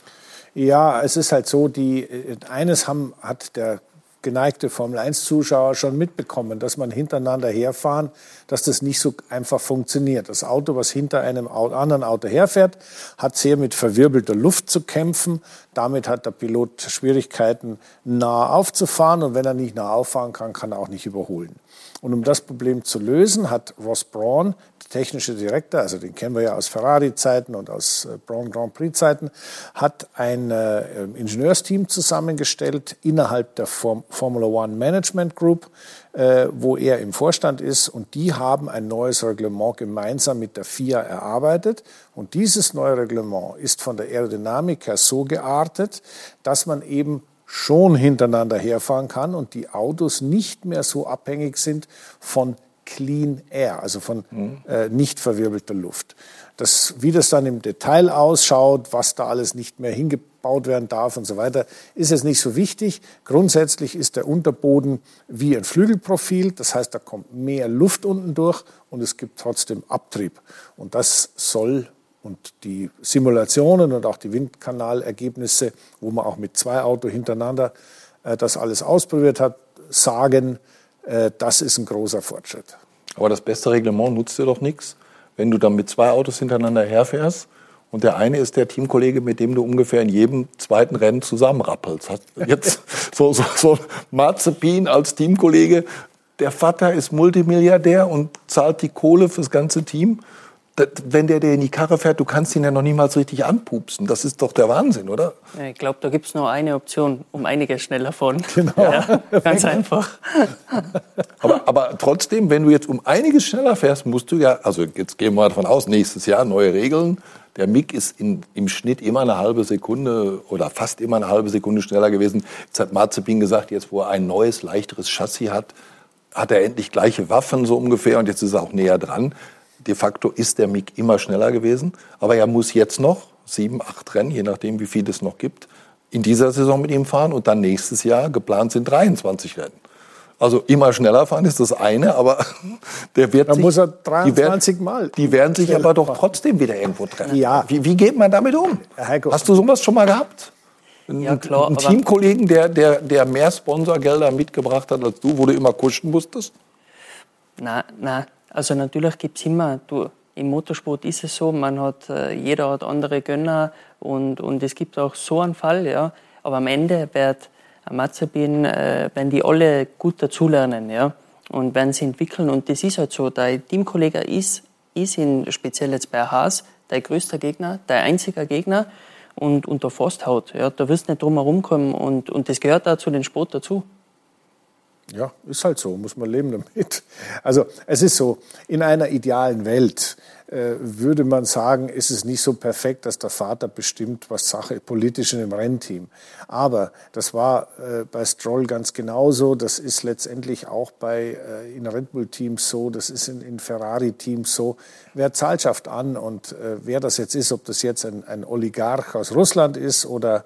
Ja, es ist halt so, die, äh, eines haben, hat der geneigte Formel-1-Zuschauer schon mitbekommen, dass man hintereinander herfahren, dass das nicht so einfach funktioniert. Das Auto, was hinter einem anderen Auto herfährt, hat sehr mit verwirbelter Luft zu kämpfen. Damit hat der Pilot Schwierigkeiten, nah aufzufahren. Und wenn er nicht nah auffahren kann, kann er auch nicht überholen. Und um das Problem zu lösen, hat Ross Braun, technische Direktor, also den kennen wir ja aus Ferrari-Zeiten und aus äh, Braun Grand Prix-Zeiten, hat ein äh, Ingenieursteam zusammengestellt innerhalb der Form Formula One Management Group, äh, wo er im Vorstand ist. Und die haben ein neues Reglement gemeinsam mit der FIA erarbeitet. Und dieses neue Reglement ist von der Aerodynamik her so geartet, dass man eben schon hintereinander herfahren kann und die Autos nicht mehr so abhängig sind von Clean Air, also von mhm. äh, nicht verwirbelter Luft. Das, wie das dann im Detail ausschaut, was da alles nicht mehr hingebaut werden darf und so weiter, ist jetzt nicht so wichtig. Grundsätzlich ist der Unterboden wie ein Flügelprofil, das heißt, da kommt mehr Luft unten durch und es gibt trotzdem Abtrieb. Und das soll und die Simulationen und auch die Windkanalergebnisse, wo man auch mit zwei Autos hintereinander äh, das alles ausprobiert hat, sagen, das ist ein großer Fortschritt. Aber das beste Reglement nutzt dir doch nichts, wenn du dann mit zwei Autos hintereinander herfährst und der eine ist der Teamkollege, mit dem du ungefähr in jedem zweiten Rennen zusammenrappelst. Jetzt so, so, so Marzipin als Teamkollege. Der Vater ist Multimilliardär und zahlt die Kohle fürs ganze Team wenn der dir in die Karre fährt, du kannst ihn ja noch niemals richtig anpupsen. Das ist doch der Wahnsinn, oder? Ich glaube, da gibt es nur eine Option, um einiges schneller fahren. Genau. Ja, ganz einfach. aber, aber trotzdem, wenn du jetzt um einiges schneller fährst, musst du ja, also jetzt gehen wir davon aus, nächstes Jahr neue Regeln. Der MIG ist in, im Schnitt immer eine halbe Sekunde oder fast immer eine halbe Sekunde schneller gewesen. Jetzt hat Marzipin gesagt, jetzt wo er ein neues, leichteres Chassis hat, hat er endlich gleiche Waffen so ungefähr und jetzt ist er auch näher dran de facto ist der MIG immer schneller gewesen. Aber er muss jetzt noch sieben, acht Rennen, je nachdem, wie viel es noch gibt, in dieser Saison mit ihm fahren. Und dann nächstes Jahr geplant sind 23 Rennen. Also immer schneller fahren ist das eine, aber der wird da sich, muss er 23 die werden, Mal. Die werden sich aber doch trotzdem wieder irgendwo treffen. Ja. Wie, wie geht man damit um? Hast du sowas schon mal gehabt? Ja, klar. Ein Teamkollegen, der, der, der mehr Sponsorgelder mitgebracht hat als du, wo du immer kuschen musstest? Nein, nein, also natürlich gibt es immer, du, im Motorsport ist es so, man hat, äh, jeder hat andere Gönner und, und es gibt auch so einen Fall, ja. Aber am Ende wird Mazepin, äh, wenn die alle gut dazulernen, ja, und werden sie entwickeln. Und das ist halt so, dein Teamkollege ist, ist in, speziell jetzt bei Haas, dein größter Gegner, dein einziger Gegner und, und der Forsthaut, ja, da wirst du nicht drum herum kommen und, und das gehört da zu den Sport dazu. Ja, ist halt so, muss man leben damit. Also es ist so, in einer idealen Welt äh, würde man sagen, ist es nicht so perfekt, dass der Vater bestimmt, was Sache politisch in dem Rennteam. Aber das war äh, bei Stroll ganz genauso. Das ist letztendlich auch bei äh, in Red Bull Teams so. Das ist in, in Ferrari Teams so. Wer zahlt schafft an und äh, wer das jetzt ist, ob das jetzt ein, ein Oligarch aus Russland ist oder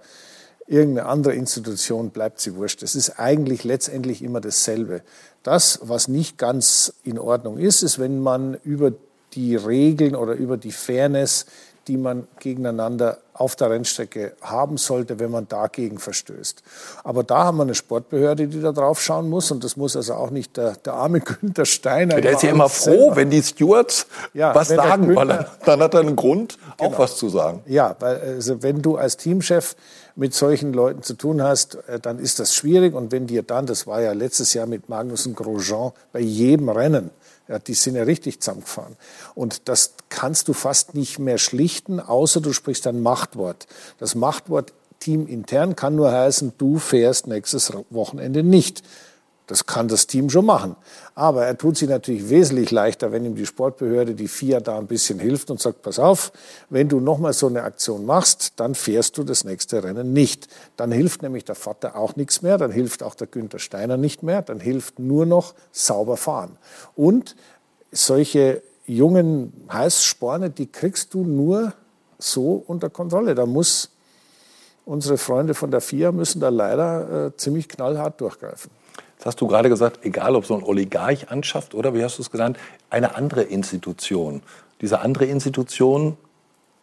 irgendeine andere Institution, bleibt sie wurscht. Es ist eigentlich letztendlich immer dasselbe. Das, was nicht ganz in Ordnung ist, ist, wenn man über die Regeln oder über die Fairness, die man gegeneinander auf der Rennstrecke haben sollte, wenn man dagegen verstößt. Aber da haben wir eine Sportbehörde, die da drauf schauen muss. Und das muss also auch nicht der, der arme Günther Steiner. Der ist ja immer froh, selber. wenn die Stewards ja, was sagen, Günther, weil er, dann hat er einen Grund, genau. auch was zu sagen. Ja, weil also wenn du als Teamchef mit solchen Leuten zu tun hast, äh, dann ist das schwierig. Und wenn dir dann, das war ja letztes Jahr mit Magnussen Grosjean bei jedem Rennen, ja, die sind ja richtig zusammengefahren. Und das kannst du fast nicht mehr schlichten, außer du sprichst ein Machtwort. Das Machtwort Team intern kann nur heißen, du fährst nächstes Wochenende nicht. Das kann das Team schon machen. Aber er tut sich natürlich wesentlich leichter, wenn ihm die Sportbehörde, die FIA, da ein bisschen hilft und sagt, pass auf, wenn du nochmal so eine Aktion machst, dann fährst du das nächste Rennen nicht. Dann hilft nämlich der Vater auch nichts mehr, dann hilft auch der Günther Steiner nicht mehr, dann hilft nur noch sauber fahren. Und solche jungen Heißsporne, die kriegst du nur so unter Kontrolle. Da muss unsere Freunde von der FIA müssen da leider äh, ziemlich knallhart durchgreifen. Das hast du gerade gesagt, egal ob so ein Oligarch anschafft oder, wie hast du es genannt, eine andere Institution. Diese andere Institution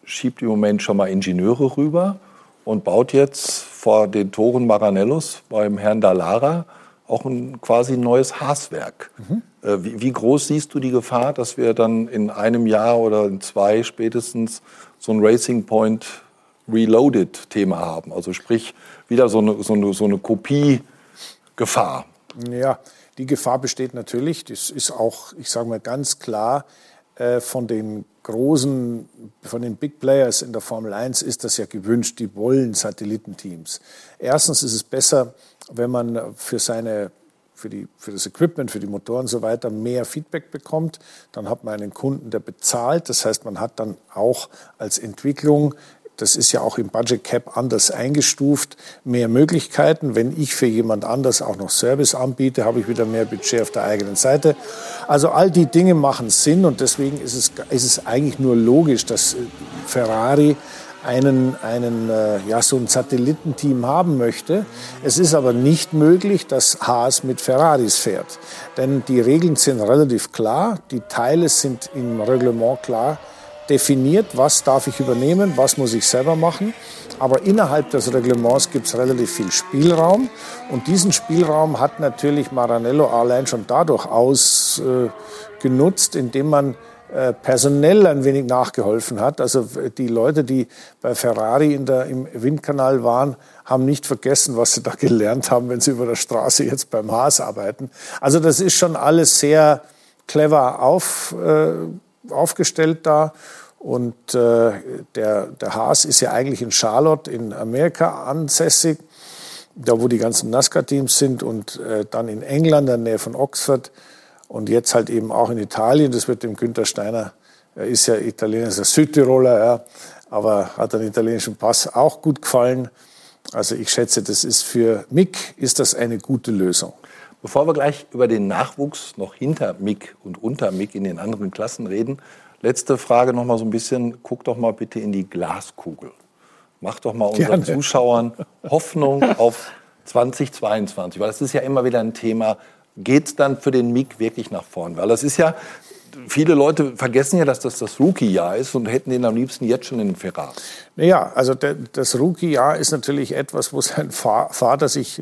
schiebt im Moment schon mal Ingenieure rüber und baut jetzt vor den Toren Maranellos beim Herrn Dallara auch ein quasi neues Haaswerk. Mhm. Äh, wie, wie, groß siehst du die Gefahr, dass wir dann in einem Jahr oder in zwei spätestens so ein Racing Point Reloaded-Thema haben? Also sprich, wieder so eine, so eine, so eine Kopie-Gefahr. Ja, die Gefahr besteht natürlich. Das ist auch, ich sage mal ganz klar, äh, von den großen, von den Big Players in der Formel 1 ist das ja gewünscht. Die wollen Satellitenteams. Erstens ist es besser, wenn man für seine für, die, für das Equipment, für die Motoren und so weiter mehr Feedback bekommt. Dann hat man einen Kunden, der bezahlt. Das heißt, man hat dann auch als Entwicklung das ist ja auch im Budget Cap anders eingestuft, mehr Möglichkeiten. Wenn ich für jemand anders auch noch Service anbiete, habe ich wieder mehr Budget auf der eigenen Seite. Also all die Dinge machen Sinn und deswegen ist es, ist es eigentlich nur logisch, dass äh, Ferrari einen, einen, äh, ja, so ein Satellitenteam haben möchte. Es ist aber nicht möglich, dass Haas mit Ferraris fährt. Denn die Regeln sind relativ klar, die Teile sind im Reglement klar definiert, was darf ich übernehmen, was muss ich selber machen. Aber innerhalb des Reglements gibt es relativ viel Spielraum. Und diesen Spielraum hat natürlich Maranello allein schon dadurch ausgenutzt, äh, indem man äh, personell ein wenig nachgeholfen hat. Also die Leute, die bei Ferrari in der, im Windkanal waren, haben nicht vergessen, was sie da gelernt haben, wenn sie über der Straße jetzt beim Haas arbeiten. Also das ist schon alles sehr clever auf, äh, aufgestellt da. Und äh, der, der Haas ist ja eigentlich in Charlotte in Amerika ansässig, da wo die ganzen NASCAR-Teams sind und äh, dann in England, in der Nähe von Oxford und jetzt halt eben auch in Italien. Das wird dem Günther Steiner, er ist ja Italiener, ist ein Südtiroler, ja, aber hat einen italienischen Pass auch gut gefallen. Also ich schätze, das ist für Mick ist das eine gute Lösung. Bevor wir gleich über den Nachwuchs noch hinter Mick und unter Mick in den anderen Klassen reden, letzte Frage noch mal so ein bisschen. Guck doch mal bitte in die Glaskugel. Mach doch mal unseren Gerne. Zuschauern Hoffnung auf 2022, weil das ist ja immer wieder ein Thema. Geht es dann für den Mick wirklich nach vorn? Weil das ist ja, viele Leute vergessen ja, dass das das Rookie-Jahr ist und hätten den am liebsten jetzt schon in den Ferrari. Naja, also das Rookie-Jahr ist natürlich etwas, wo sein Vater sich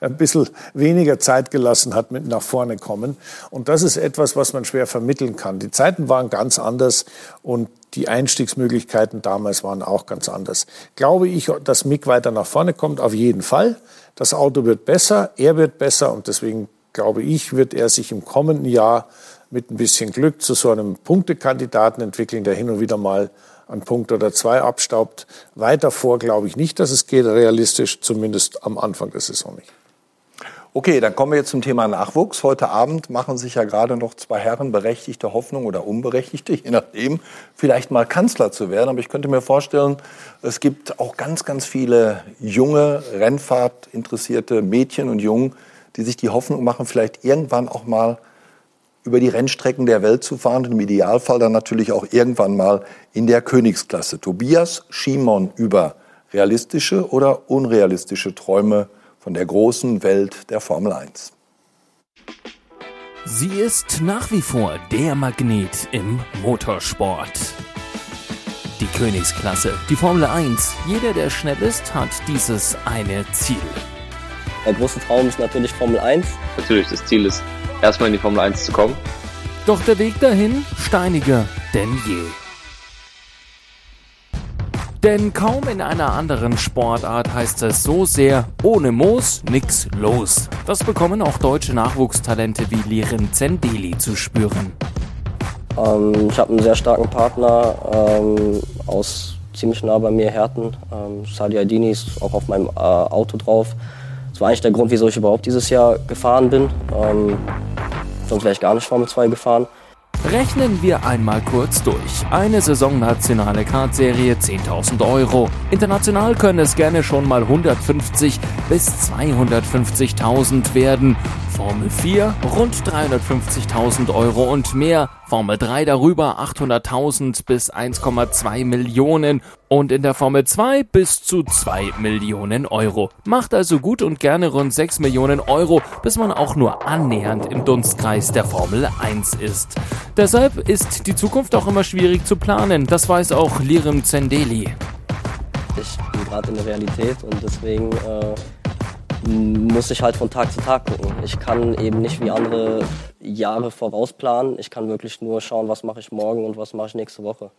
ein bisschen weniger Zeit gelassen hat mit nach vorne kommen. Und das ist etwas, was man schwer vermitteln kann. Die Zeiten waren ganz anders und die Einstiegsmöglichkeiten damals waren auch ganz anders. Glaube ich, dass Mick weiter nach vorne kommt? Auf jeden Fall. Das Auto wird besser, er wird besser und deswegen glaube ich, wird er sich im kommenden Jahr mit ein bisschen Glück zu so einem Punktekandidaten entwickeln, der hin und wieder mal einen Punkt oder zwei abstaubt. Weiter vor glaube ich nicht, dass es geht, realistisch zumindest am Anfang der Saison nicht. Okay, dann kommen wir jetzt zum Thema Nachwuchs. Heute Abend machen sich ja gerade noch zwei Herren berechtigte Hoffnung oder unberechtigte, je nachdem, vielleicht mal Kanzler zu werden. Aber ich könnte mir vorstellen, es gibt auch ganz, ganz viele junge, Rennfahrt interessierte Mädchen und Jungen, die sich die Hoffnung machen, vielleicht irgendwann auch mal über die Rennstrecken der Welt zu fahren und im Idealfall dann natürlich auch irgendwann mal in der Königsklasse. Tobias Schimon über realistische oder unrealistische Träume von der großen Welt der Formel 1. Sie ist nach wie vor der Magnet im Motorsport. Die Königsklasse, die Formel 1. Jeder, der schnell ist, hat dieses eine Ziel. Der große Traum ist natürlich Formel 1. Natürlich, das Ziel ist, erstmal in die Formel 1 zu kommen. Doch der Weg dahin steiniger denn je. Denn kaum in einer anderen Sportart heißt es so sehr, ohne Moos nix los. Das bekommen auch deutsche Nachwuchstalente wie Liren Zendeli zu spüren. Ähm, ich habe einen sehr starken Partner ähm, aus ziemlich nah bei mir, Herten. Ähm, Sadi Aidini ist auch auf meinem äh, Auto drauf. Das war eigentlich der Grund, wieso ich überhaupt dieses Jahr gefahren bin. Ähm, sonst wäre ich gar nicht Formel 2 gefahren. Rechnen wir einmal kurz durch. Eine Saison nationale Kartserie 10.000 Euro. International können es gerne schon mal 150 bis 250.000 werden. Formel 4 rund 350.000 Euro und mehr. Formel 3 darüber 800.000 bis 1,2 Millionen und in der Formel 2 bis zu 2 Millionen Euro. Macht also gut und gerne rund 6 Millionen Euro, bis man auch nur annähernd im Dunstkreis der Formel 1 ist. Deshalb ist die Zukunft auch immer schwierig zu planen. Das weiß auch Lirim Zendeli. Ich bin gerade in der Realität und deswegen äh muss ich halt von Tag zu Tag gucken. Ich kann eben nicht wie andere Jahre vorausplanen. Ich kann wirklich nur schauen, was mache ich morgen und was mache ich nächste Woche.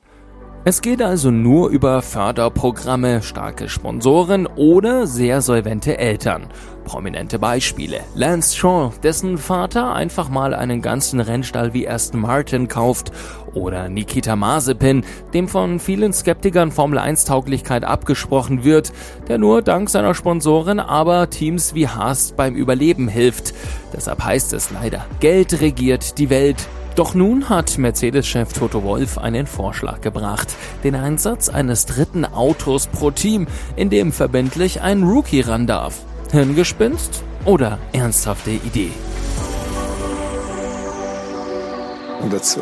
Es geht also nur über Förderprogramme, starke Sponsoren oder sehr solvente Eltern. Prominente Beispiele. Lance Shaw, dessen Vater einfach mal einen ganzen Rennstall wie Aston Martin kauft. Oder Nikita Mazepin, dem von vielen Skeptikern Formel 1 Tauglichkeit abgesprochen wird, der nur dank seiner Sponsoren aber Teams wie Haas beim Überleben hilft. Deshalb heißt es leider, Geld regiert die Welt. Doch nun hat Mercedes-Chef Toto Wolf einen Vorschlag gebracht. Den Einsatz eines dritten Autos pro Team, in dem verbindlich ein Rookie ran darf. Hirngespinst oder ernsthafte Idee? Und dazu.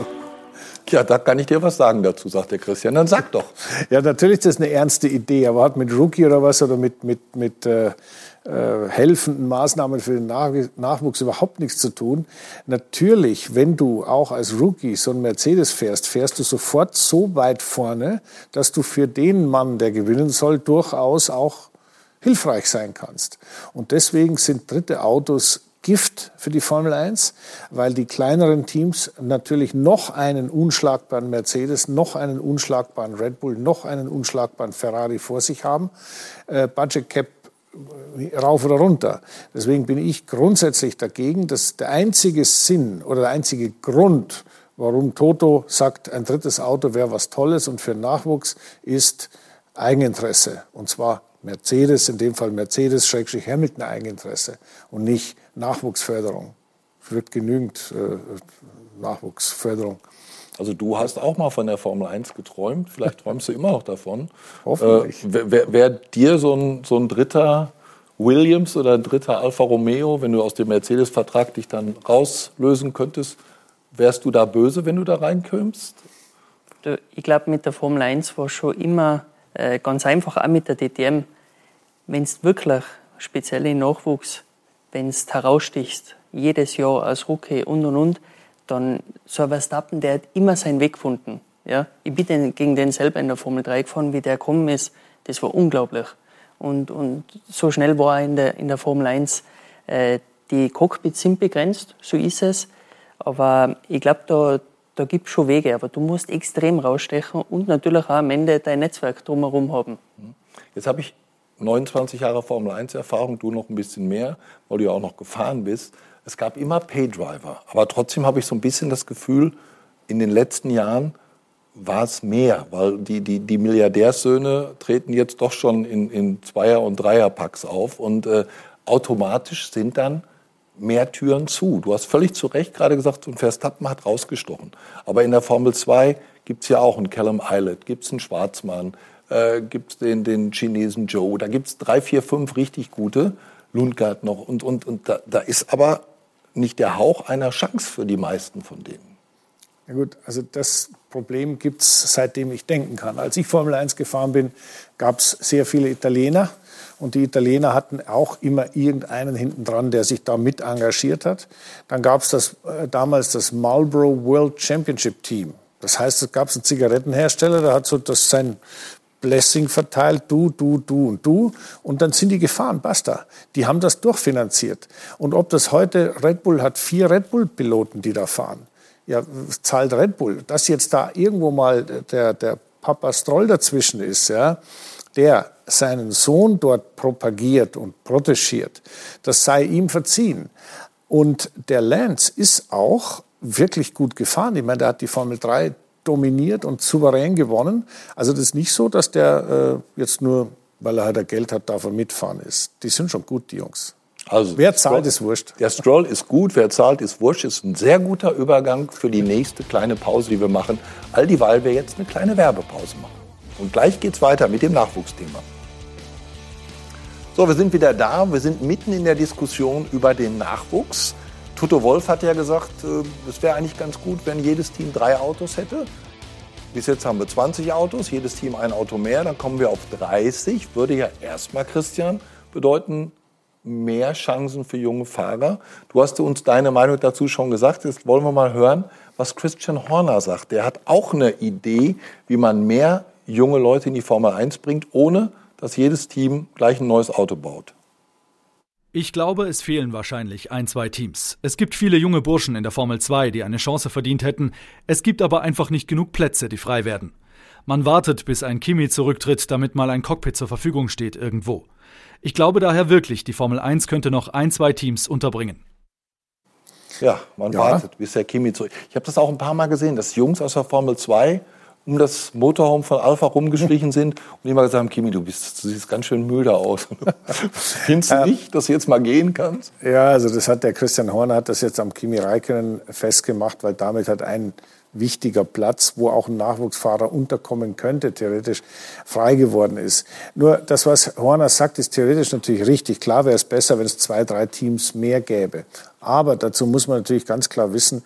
Ja, da kann ich dir was sagen dazu, sagt der Christian. Dann sag doch. Ja, natürlich ist das eine ernste Idee, aber hat mit Rookie oder was oder mit, mit, mit äh, äh, helfenden Maßnahmen für den Nachwuchs überhaupt nichts zu tun. Natürlich, wenn du auch als Rookie so ein Mercedes fährst, fährst du sofort so weit vorne, dass du für den Mann, der gewinnen soll, durchaus auch hilfreich sein kannst. Und deswegen sind dritte Autos Gift für die Formel 1, weil die kleineren Teams natürlich noch einen unschlagbaren Mercedes, noch einen unschlagbaren Red Bull, noch einen unschlagbaren Ferrari vor sich haben. Äh, Budget Cap rauf oder runter. Deswegen bin ich grundsätzlich dagegen, dass der einzige Sinn oder der einzige Grund, warum Toto sagt, ein drittes Auto wäre was Tolles und für Nachwuchs, ist Eigeninteresse. Und zwar Mercedes, in dem Fall Mercedes-Hamilton Eigeninteresse und nicht Nachwuchsförderung. Es wird genügend äh, Nachwuchsförderung. Also du hast auch mal von der Formel 1 geträumt, vielleicht träumst du immer noch davon. Hoffentlich. Äh, Wäre wär dir so ein, so ein dritter Williams oder ein dritter Alfa Romeo, wenn du aus dem Mercedes-Vertrag dich dann rauslösen könntest, wärst du da böse, wenn du da reinkömmst? Ich glaube, mit der Formel 1 war schon immer äh, ganz einfach, auch mit der DTM. Wenn es wirklich, speziell im Nachwuchs, wenn es herausstichst, jedes Jahr als Rookie und und und, dann so ein Verstappen, der hat immer seinen Weg gefunden. Ja? Ich bin gegen den selber in der Formel 3 gefahren, wie der gekommen ist. Das war unglaublich. Und, und so schnell war er in der, in der Formel 1. Äh, die Cockpits sind begrenzt, so ist es. Aber ich glaube, da, da gibt es schon Wege. Aber du musst extrem rausstechen und natürlich auch am Ende dein Netzwerk drumherum haben. Jetzt habe ich 29 Jahre Formel 1 Erfahrung, du noch ein bisschen mehr, weil du ja auch noch gefahren bist. Es gab immer Paydriver. Aber trotzdem habe ich so ein bisschen das Gefühl, in den letzten Jahren war es mehr, weil die, die, die Milliardärssöhne treten jetzt doch schon in, in Zweier- und Dreierpacks auf und äh, automatisch sind dann mehr Türen zu. Du hast völlig zu Recht gerade gesagt, und Verstappen hat rausgestochen. Aber in der Formel 2 gibt es ja auch einen Callum Eilert, gibt es einen Schwarzmann, äh, gibt es den, den Chinesen Joe. Da gibt es drei, vier, fünf richtig gute. Lundgaard noch. Und, und, und da, da ist aber nicht der Hauch einer Chance für die meisten von denen. Ja gut, also das Problem gibt es seitdem ich denken kann. Als ich Formel 1 gefahren bin, gab es sehr viele Italiener. Und die Italiener hatten auch immer irgendeinen hinten dran, der sich da mit engagiert hat. Dann gab es das, äh, damals das Marlboro World Championship Team. Das heißt, es gab einen Zigarettenhersteller, der hat so das sein Blessing verteilt, du, du, du und du. Und dann sind die gefahren, basta. Die haben das durchfinanziert. Und ob das heute, Red Bull hat vier Red Bull-Piloten, die da fahren. Ja, zahlt Red Bull. Dass jetzt da irgendwo mal der, der Papa Stroll dazwischen ist, ja, der seinen Sohn dort propagiert und protegiert, das sei ihm verziehen. Und der Lance ist auch wirklich gut gefahren. Ich meine, der hat die Formel 3 dominiert und souverän gewonnen. Also das ist nicht so, dass der äh, jetzt nur, weil er halt Geld hat, darf er mitfahren ist. Die sind schon gut, die Jungs. Also, wer zahlt, Stroll, ist wurscht. Der Stroll ist gut, wer zahlt, ist wurscht. Ist ein sehr guter Übergang für die nächste kleine Pause, die wir machen. All dieweil wir jetzt eine kleine Werbepause machen. Und gleich geht's weiter mit dem Nachwuchsthema. So, wir sind wieder da. Wir sind mitten in der Diskussion über den Nachwuchs. Toto Wolf hat ja gesagt, äh, es wäre eigentlich ganz gut, wenn jedes Team drei Autos hätte. Bis jetzt haben wir 20 Autos, jedes Team ein Auto mehr, dann kommen wir auf 30. Würde ja erstmal, Christian, bedeuten, mehr Chancen für junge Fahrer. Du hast uns deine Meinung dazu schon gesagt. Jetzt wollen wir mal hören, was Christian Horner sagt. Der hat auch eine Idee, wie man mehr junge Leute in die Formel 1 bringt, ohne dass jedes Team gleich ein neues Auto baut. Ich glaube, es fehlen wahrscheinlich ein, zwei Teams. Es gibt viele junge Burschen in der Formel 2, die eine Chance verdient hätten. Es gibt aber einfach nicht genug Plätze, die frei werden. Man wartet, bis ein Kimi zurücktritt, damit mal ein Cockpit zur Verfügung steht irgendwo. Ich glaube daher wirklich, die Formel 1 könnte noch ein, zwei Teams unterbringen. Ja, man ja. wartet, bis der Kimi zurück. Ich habe das auch ein paar Mal gesehen, dass Jungs aus der Formel 2 um das Motorhome von Alpha rumgeschlichen sind und immer gesagt haben, Kimi, du, bist, du siehst ganz schön müde aus. Findest du nicht, dass du jetzt mal gehen kannst? Ja, also das hat der Christian Horner hat das jetzt am Kimi Räikkönen festgemacht, weil damit hat ein wichtiger Platz, wo auch ein Nachwuchsfahrer unterkommen könnte, theoretisch frei geworden ist. Nur das, was Horner sagt, ist theoretisch natürlich richtig. Klar wäre es besser, wenn es zwei, drei Teams mehr gäbe. Aber dazu muss man natürlich ganz klar wissen,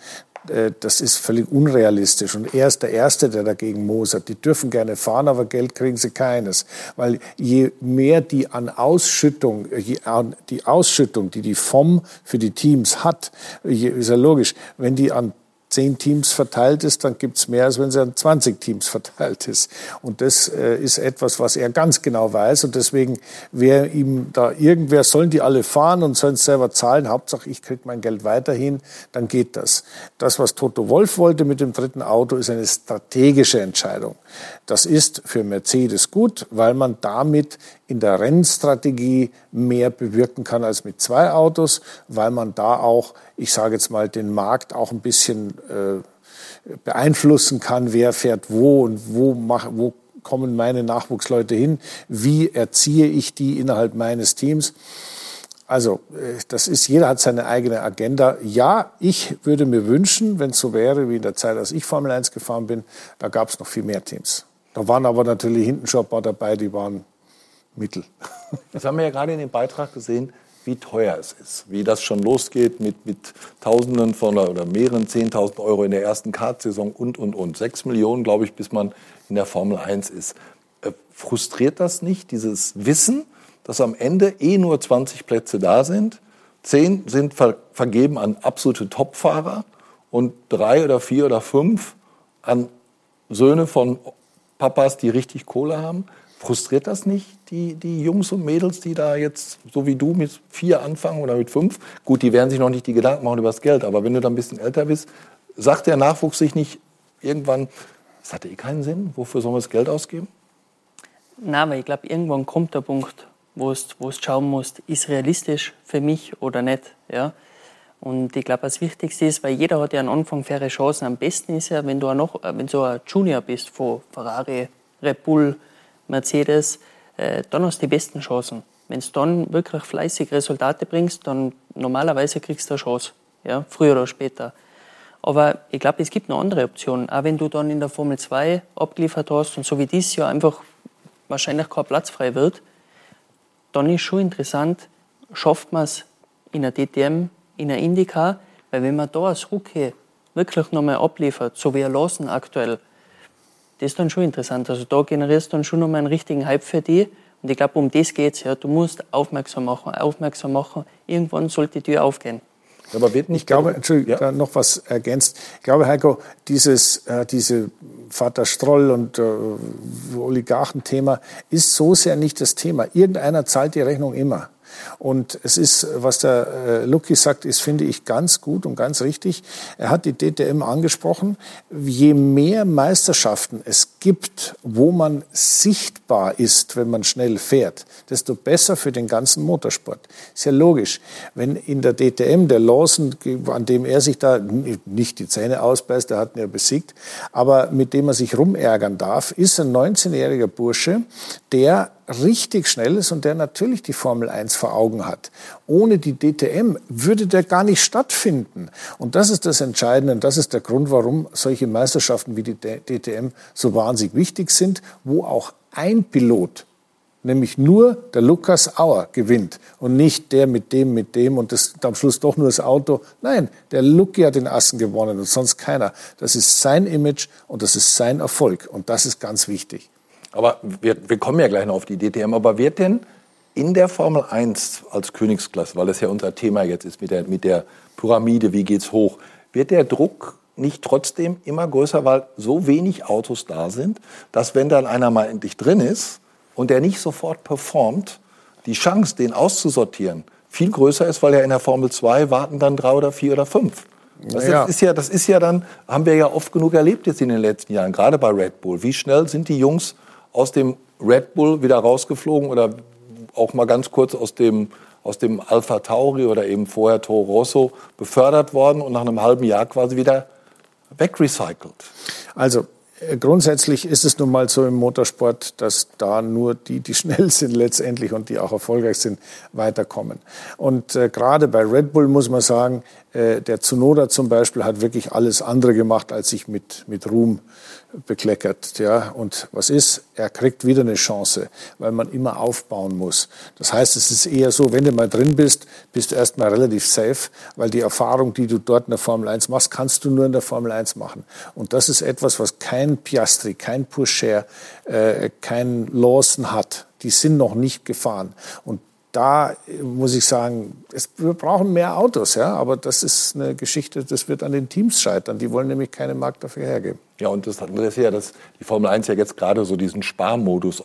das ist völlig unrealistisch. Und er ist der Erste, der dagegen mosert. Die dürfen gerne fahren, aber Geld kriegen sie keines. Weil je mehr die an Ausschüttung, an die Ausschüttung, die die FOM für die Teams hat, ist ja logisch, wenn die an zehn Teams verteilt ist, dann gibt es mehr, als wenn sie an 20 Teams verteilt ist. Und das äh, ist etwas, was er ganz genau weiß. Und deswegen wäre ihm da irgendwer, sollen die alle fahren und sollen es selber zahlen, Hauptsache ich kriege mein Geld weiterhin, dann geht das. Das, was Toto Wolf wollte mit dem dritten Auto, ist eine strategische Entscheidung. Das ist für Mercedes gut, weil man damit in der Rennstrategie mehr bewirken kann als mit zwei Autos, weil man da auch, ich sage jetzt mal, den Markt auch ein bisschen äh, beeinflussen kann, wer fährt wo und wo, mach, wo kommen meine Nachwuchsleute hin, wie erziehe ich die innerhalb meines Teams. Also, äh, das ist, jeder hat seine eigene Agenda. Ja, ich würde mir wünschen, wenn es so wäre wie in der Zeit, als ich Formel 1 gefahren bin, da gab es noch viel mehr Teams. Da waren aber natürlich hinten schon ein paar dabei, die waren Mittel. Das haben wir ja gerade in dem Beitrag gesehen, wie teuer es ist, wie das schon losgeht mit, mit Tausenden von oder mehreren Zehntausend Euro in der ersten Kartsaison und, und, und. Sechs Millionen, glaube ich, bis man in der Formel 1 ist. Äh, frustriert das nicht, dieses Wissen, dass am Ende eh nur 20 Plätze da sind? Zehn sind ver vergeben an absolute Topfahrer und drei oder vier oder fünf an Söhne von Papas, die richtig Kohle haben. Frustriert das nicht die, die Jungs und Mädels, die da jetzt, so wie du, mit vier anfangen oder mit fünf? Gut, die werden sich noch nicht die Gedanken machen über das Geld, aber wenn du dann ein bisschen älter bist, sagt der Nachwuchs sich nicht irgendwann, das hat eh keinen Sinn, wofür sollen wir das Geld ausgeben? Nein, weil ich glaube, irgendwann kommt der Punkt, wo du schauen musst, ist realistisch für mich oder nicht. Ja? Und ich glaube, das Wichtigste ist, weil jeder hat ja am Anfang faire Chancen. Am besten ist ja, wenn du, noch, wenn du ein Junior bist von Ferrari, Red Bull, Mercedes, äh, dann hast du die besten Chancen. wenn du dann wirklich fleißig Resultate bringst, dann normalerweise kriegst du eine Chance. Ja, früher oder später. Aber ich glaube, es gibt noch andere Optionen. Auch wenn du dann in der Formel 2 abgeliefert hast und so wie dieses Jahr einfach wahrscheinlich kein Platz frei wird, dann ist schon interessant, schafft man es in der DTM, in der Indica, weil wenn man da als Rookie wirklich nochmal abliefert, so wie er Lawson aktuell, das ist dann schon interessant. Also da generierst du dann schon nochmal einen richtigen Hype für die. Und ich glaube, um das geht's ja. Du musst aufmerksam machen, aufmerksam machen. Irgendwann sollte die Tür aufgehen. Aber wird nicht, ich glaube, Entschuldigung, ja. noch was ergänzt. Ich glaube, Heiko, dieses, äh, diese Vater Stroll und äh, Oligarchenthema ist so sehr nicht das Thema. Irgendeiner zahlt die Rechnung immer. Und es ist, was der äh, Lucky sagt, ist, finde ich, ganz gut und ganz richtig. Er hat die DTM angesprochen. Je mehr Meisterschaften es gibt, wo man sichtbar ist, wenn man schnell fährt, desto besser für den ganzen Motorsport. Ist ja logisch. Wenn in der DTM der Lawson, an dem er sich da nicht die Zähne ausbeißt, der hat ihn ja besiegt, aber mit dem er sich rumärgern darf, ist ein 19-jähriger Bursche, der richtig schnell ist und der natürlich die Formel 1 vor Augen hat. Ohne die DTM würde der gar nicht stattfinden. Und das ist das Entscheidende und das ist der Grund, warum solche Meisterschaften wie die DTM so wahnsinnig wichtig sind, wo auch ein Pilot nämlich nur der Lukas Auer gewinnt und nicht der mit dem, mit dem und das am Schluss doch nur das Auto. Nein, der Lucky hat den Assen gewonnen und sonst keiner. Das ist sein Image und das ist sein Erfolg und das ist ganz wichtig. Aber wir, wir kommen ja gleich noch auf die DTM. Aber wird denn in der Formel 1 als Königsklasse, weil das ja unser Thema jetzt ist mit der, mit der Pyramide, wie geht's hoch, wird der Druck nicht trotzdem immer größer, weil so wenig Autos da sind, dass wenn dann einer mal endlich drin ist und der nicht sofort performt, die Chance, den auszusortieren, viel größer ist, weil ja in der Formel 2 warten dann drei oder vier oder fünf. Das, naja. ist ja, das ist ja dann, haben wir ja oft genug erlebt jetzt in den letzten Jahren, gerade bei Red Bull. Wie schnell sind die Jungs aus dem Red Bull wieder rausgeflogen oder auch mal ganz kurz aus dem, aus dem Alpha Tauri oder eben vorher Toro Rosso befördert worden und nach einem halben Jahr quasi wieder wegrecycelt. Also äh, grundsätzlich ist es nun mal so im Motorsport, dass da nur die, die schnell sind letztendlich und die auch erfolgreich sind, weiterkommen. Und äh, gerade bei Red Bull muss man sagen, äh, der Tsunoda zum Beispiel hat wirklich alles andere gemacht, als sich mit, mit Ruhm bekleckert. Ja. Und was ist? Er kriegt wieder eine Chance, weil man immer aufbauen muss. Das heißt, es ist eher so, wenn du mal drin bist, bist du erstmal relativ safe, weil die Erfahrung, die du dort in der Formel 1 machst, kannst du nur in der Formel 1 machen. Und das ist etwas, was kein Piastri, kein Pusher, äh, kein Lawson hat. Die sind noch nicht gefahren. Und da muss ich sagen, es, wir brauchen mehr Autos, ja, aber das ist eine Geschichte, das wird an den Teams scheitern. Die wollen nämlich keinen Markt dafür hergeben. Ja, und das andere ist ja, dass die Formel 1 ja jetzt gerade so diesen Sparmodus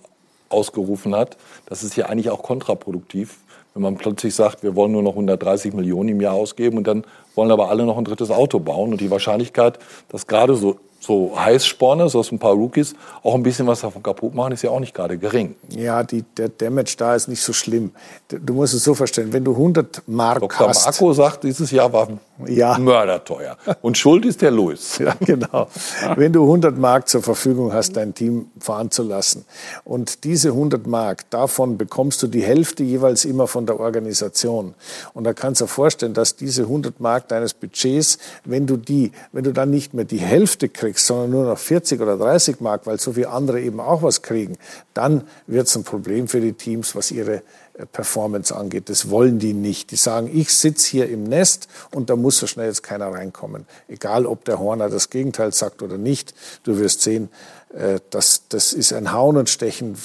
ausgerufen hat. Das ist ja eigentlich auch kontraproduktiv, wenn man plötzlich sagt, wir wollen nur noch 130 Millionen im Jahr ausgeben und dann wollen aber alle noch ein drittes Auto bauen. Und die Wahrscheinlichkeit, dass gerade so so Heißsporne, so aus ein paar Rookies, auch ein bisschen was davon kaputt machen, ist ja auch nicht gerade gering. Ja, die, der Damage da ist nicht so schlimm. Du musst es so verstehen, wenn du 100 Mark Dr. hast... Dr. Marco sagt, dieses Jahr war ja. mörderteuer. Und schuld ist der Louis. Ja, genau. wenn du 100 Mark zur Verfügung hast, dein Team fahren zu lassen und diese 100 Mark, davon bekommst du die Hälfte jeweils immer von der Organisation. Und da kannst du dir vorstellen, dass diese 100 Mark deines Budgets, wenn du die, wenn du dann nicht mehr die Hälfte kriegst, kriegst, sondern nur noch 40 oder 30 Mark, weil so viele andere eben auch was kriegen, dann wird es ein Problem für die Teams, was ihre äh, Performance angeht. Das wollen die nicht. Die sagen, ich sitze hier im Nest und da muss so schnell jetzt keiner reinkommen. Egal, ob der Horner das Gegenteil sagt oder nicht, du wirst sehen, äh, das, das ist ein Hauen und Stechen.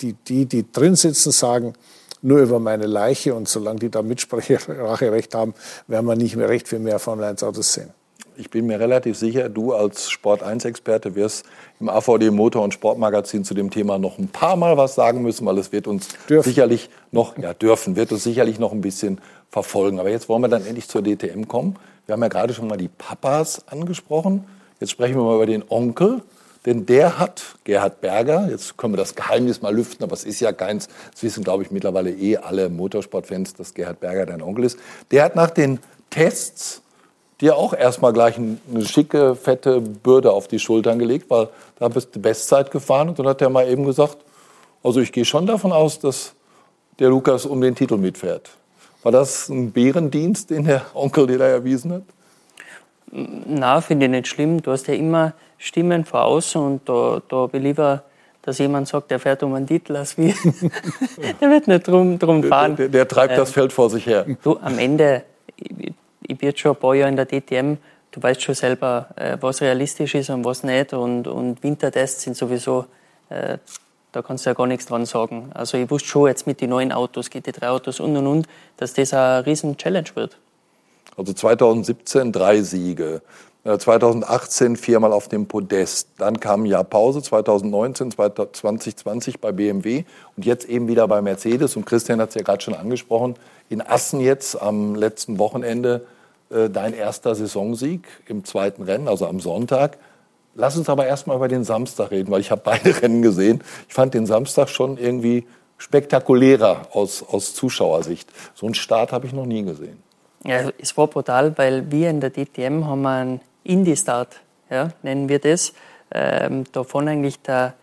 Die, die, die drin sitzen, sagen, nur über meine Leiche und solange die da Mitspracherecht haben, werden wir nicht mehr recht viel mehr Formel 1 Autos sehen ich bin mir relativ sicher, du als Sport1-Experte wirst im AVD Motor- und Sportmagazin zu dem Thema noch ein paar Mal was sagen müssen, weil es wird uns dürfen. sicherlich noch, ja dürfen, wird uns sicherlich noch ein bisschen verfolgen. Aber jetzt wollen wir dann endlich zur DTM kommen. Wir haben ja gerade schon mal die Papas angesprochen. Jetzt sprechen wir mal über den Onkel. Denn der hat, Gerhard Berger, jetzt können wir das Geheimnis mal lüften, aber es ist ja keins, das wissen, glaube ich, mittlerweile eh alle Motorsportfans, dass Gerhard Berger dein Onkel ist. Der hat nach den Tests dir auch erstmal gleich eine schicke, fette Bürde auf die Schultern gelegt, weil da bist du Bestzeit gefahren und dann hat er mal eben gesagt, also ich gehe schon davon aus, dass der Lukas um den Titel mitfährt. War das ein Bärendienst, den der Onkel dir da erwiesen hat? Na, finde ich nicht schlimm. Du hast ja immer Stimmen vor außen und da, da bin ich lieber, dass jemand sagt, der fährt um einen Titel, als wie. der wird nicht drum, drum fahren. Der, der treibt das Ähm, Feld vor sich her. Du, am Ende, ich, bin jetzt schon ein paar Jahre in der DTM, du weißt schon selber, äh, was realistisch ist und was nicht. Und, und Wintertests sind sowieso, äh, da kannst du ja gar nichts dran sagen. Also ich wusste schon jetzt mit den neuen Autos, GT3-Autos und und und, dass das eine riesen Challenge wird. Also 2017 drei Siege. Äh, 2018 viermal auf dem Podest. Dann kam Jahr Pause, 2019, 2020 bei BMW und jetzt eben wieder bei Mercedes. Und Christian hat es ja gerade schon angesprochen. In Assen jetzt am letzten Wochenende äh, dein erster Saisonsieg im zweiten Rennen, also am Sonntag. Lass uns aber erstmal über den Samstag reden, weil ich habe beide Rennen gesehen. Ich fand den Samstag schon irgendwie spektakulärer aus, aus Zuschauersicht. So einen Start habe ich noch nie gesehen. Ja, es war brutal, weil wir in der DTM haben einen Indie-Start, ja, nennen wir das. Ähm, da vorne eigentlich der,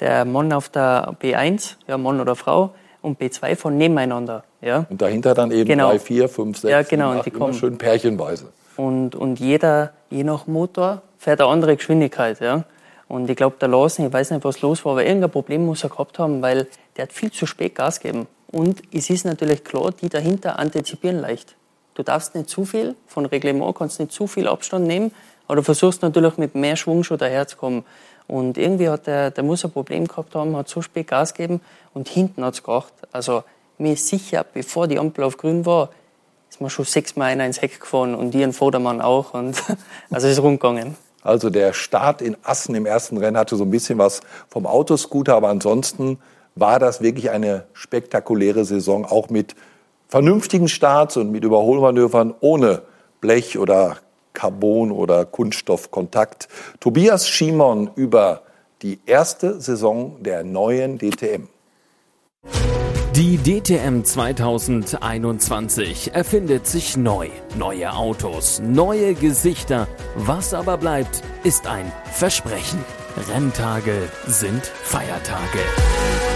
der Mann auf der B1, ja, Mann oder Frau, und B2 von nebeneinander. Ja. Und dahinter dann eben Genau. drei, vier, fünf, sechs, Ja, genau, und die kommen. schön pärchenweise. Und, und jeder, je nach Motor, fährt eine andere Geschwindigkeit. Ja. Und ich glaube, der Larsen, ich weiß nicht, was los war, aber irgendein Problem muss er gehabt haben, weil der hat viel zu spät Gas gegeben. Und es ist natürlich klar, die dahinter antizipieren leicht. Du darfst nicht zu viel, von Reglement kannst nicht zu viel Abstand nehmen, aber du versuchst natürlich mit mehr Schwung schon daherzukommen. Und irgendwie hat der, der muss ein Problem gehabt haben, hat so spät Gas gegeben und hinten hat's gekracht. Also mir ist sicher, bevor die Ampel auf grün war, ist man schon sechsmal einer ins Heck gefahren und ein Vordermann auch. Und, also ist rund gegangen. Also der Start in Assen im ersten Rennen hatte so ein bisschen was vom Autoscooter, aber ansonsten war das wirklich eine spektakuläre Saison, auch mit vernünftigen Starts und mit Überholmanövern ohne Blech oder Carbon oder Kunststoffkontakt. Tobias Schimon über die erste Saison der neuen DTM. Die DTM 2021 erfindet sich neu. Neue Autos, neue Gesichter. Was aber bleibt, ist ein Versprechen. Renntage sind Feiertage.